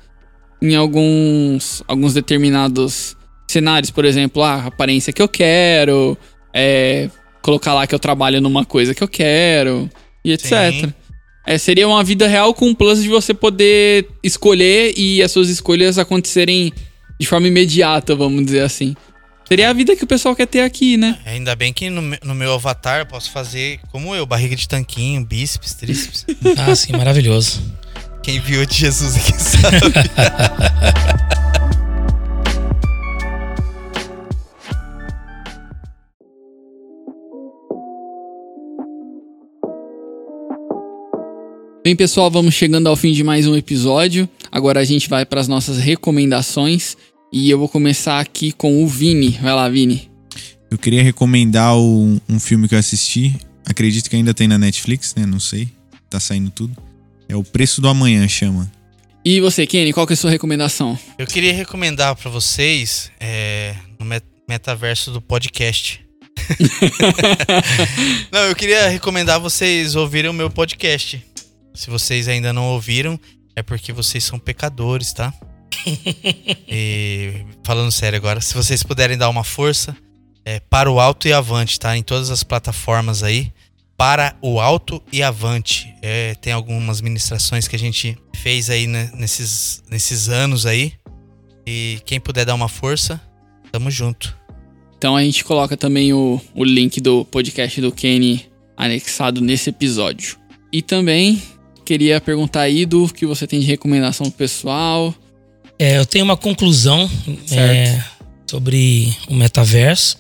Em alguns, alguns determinados cenários, por exemplo, ah, a aparência que eu quero, é, colocar lá que eu trabalho numa coisa que eu quero, e etc. É, seria uma vida real com o plus de você poder escolher e as suas escolhas acontecerem de forma imediata, vamos dizer assim. Seria a vida que o pessoal quer ter aqui, né? Ainda bem que no, no meu avatar eu posso fazer como eu, barriga de tanquinho, bíceps, tríceps. Ah, sim, maravilhoso. Quem viu de Jesus aqui sabe. Bem, pessoal, vamos chegando ao fim de mais um episódio. Agora a gente vai para as nossas recomendações e eu vou começar aqui com o Vini. Vai lá, Vini. Eu queria recomendar o- um filme que eu assisti. Acredito que ainda tem na Netflix, né? Não sei. Tá saindo tudo. É O Preço do Amanhã, chama. E você, Kenny, qual que é a sua recomendação? Eu queria recomendar pra vocês é, no met- metaverso do podcast. não, eu queria recomendar vocês ouvirem o meu podcast. Se vocês ainda não ouviram, é porque vocês são pecadores, tá? E falando sério agora, se vocês puderem dar uma força, é para o alto e avante, tá? Em todas as plataformas aí. Para o alto e avante. É, tem algumas ministrações que a gente fez aí né, nesses, nesses anos aí. E quem puder dar uma força, tamo junto. Então a gente coloca também o, o link do podcast do Kenny anexado nesse episódio. E também queria perguntar aí do que você tem de recomendação pessoal. É, eu tenho uma conclusão é, sobre o metaverso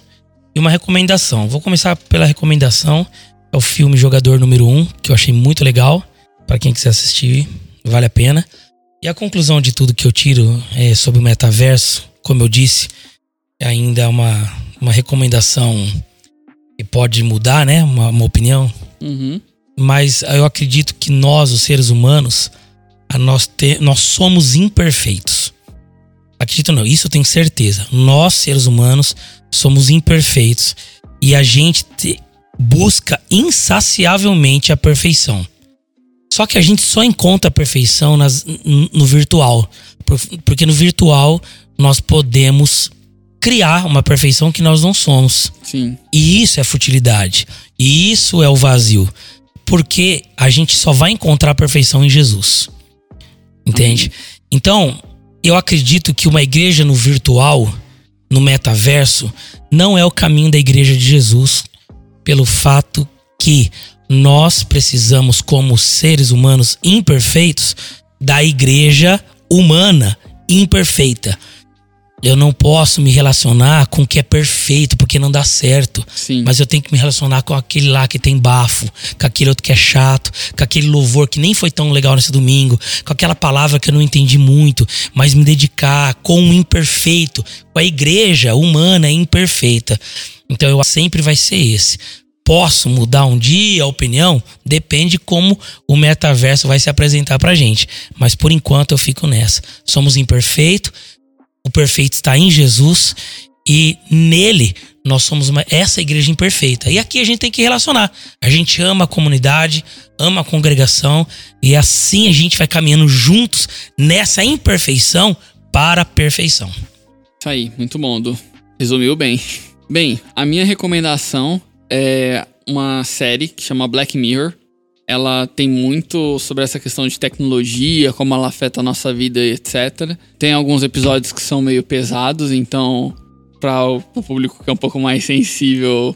e uma recomendação. Vou começar pela recomendação. É o filme Jogador Número 1, que eu achei muito legal. Pra quem quiser assistir, vale a pena. E a conclusão de tudo que eu tiro é sobre o metaverso, como eu disse, é ainda uma, uma recomendação que pode mudar, né? Uma, uma opinião. Uhum. Mas eu acredito que nós, os seres humanos, nós, te, nós somos imperfeitos. Acredito não, isso eu tenho certeza. Nós, seres humanos, somos imperfeitos e a gente te, busca insaciavelmente a perfeição. Só que a gente só encontra a perfeição nas, no virtual. Porque no virtual nós podemos criar uma perfeição que nós não somos. Sim. E isso é futilidade. E isso é o vazio. Porque a gente só vai encontrar a perfeição em Jesus. Entende? Então, eu acredito que uma igreja no virtual, no metaverso, não é o caminho da igreja de Jesus, pelo fato que nós precisamos, como seres humanos imperfeitos, da igreja humana imperfeita. Eu não posso me relacionar com o que é perfeito, porque não dá certo. Sim. Mas eu tenho que me relacionar com aquele lá que tem bafo, com aquele outro que é chato, com aquele louvor que nem foi tão legal nesse domingo, com aquela palavra que eu não entendi muito, mas me dedicar com o imperfeito, com a igreja humana imperfeita. Então eu sempre vai ser esse. Posso mudar um dia a opinião? Depende como o metaverso vai se apresentar pra gente. Mas por enquanto eu fico nessa. Somos imperfeitos, o perfeito está em Jesus e nele nós somos uma, essa igreja imperfeita. E aqui a gente tem que relacionar. A gente ama a comunidade, ama a congregação e assim a gente vai caminhando juntos nessa imperfeição para a perfeição. Isso aí, muito bom, Du. Resumiu bem. Bem, a minha recomendação é uma série que chama Black Mirror. Ela tem muito sobre essa questão de tecnologia, como ela afeta a nossa vida e etc. Tem alguns episódios que são meio pesados, então, para o público que é um pouco mais sensível,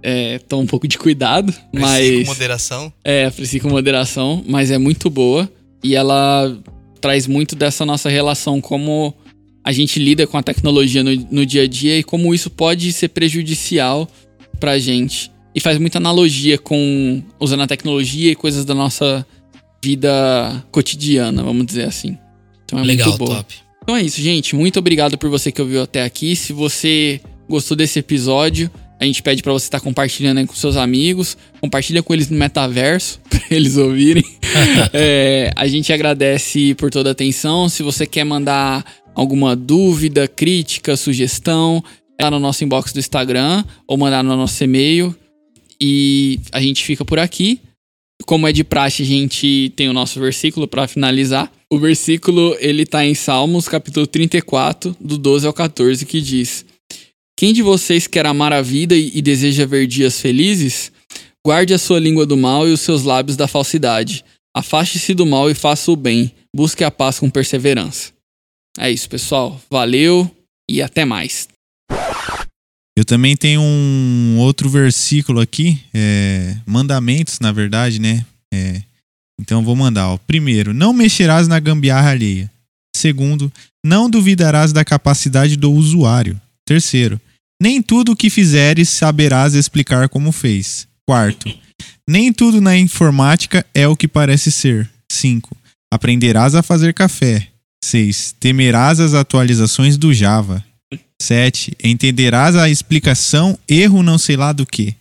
é, toma um pouco de cuidado. Aprecie mas com moderação. É, aprecie com moderação, mas é muito boa. E ela traz muito dessa nossa relação, como a gente lida com a tecnologia no, no dia a dia e como isso pode ser prejudicial pra gente e faz muita analogia com usando a tecnologia e coisas da nossa vida cotidiana, vamos dizer assim. Então é Legal, muito boa. top. Então é isso, gente. Muito obrigado por você que ouviu até aqui. Se você gostou desse episódio, a gente pede para você estar tá compartilhando aí com seus amigos, compartilha com eles no metaverso para eles ouvirem. é, a gente agradece por toda a atenção. Se você quer mandar alguma dúvida, crítica, sugestão, é lá no nosso inbox do Instagram ou mandar no nosso e-mail e a gente fica por aqui. Como é de praxe, a gente tem o nosso versículo para finalizar. O versículo, ele tá em Salmos, capítulo 34, do 12 ao 14, que diz: Quem de vocês quer amar a vida e deseja ver dias felizes? Guarde a sua língua do mal e os seus lábios da falsidade. Afaste-se do mal e faça o bem. Busque a paz com perseverança. É isso, pessoal. Valeu e até mais. Eu também tenho um outro versículo aqui, é, mandamentos, na verdade, né? É, então vou mandar. Ó. Primeiro, não mexerás na gambiarra alheia. Segundo, não duvidarás da capacidade do usuário. Terceiro, nem tudo o que fizeres saberás explicar como fez. Quarto, nem tudo na informática é o que parece ser. Cinco, aprenderás a fazer café. 6. Temerás as atualizações do Java. 7. Entenderás a explicação erro não sei lá do que.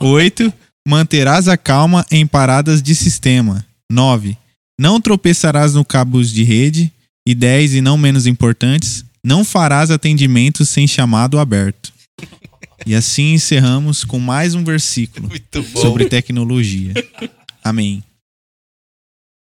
8. Manterás a calma em paradas de sistema. 9. Não tropeçarás no cabos de rede. E 10, e não menos importantes, não farás atendimento sem chamado aberto. E assim encerramos com mais um versículo sobre tecnologia. Amém.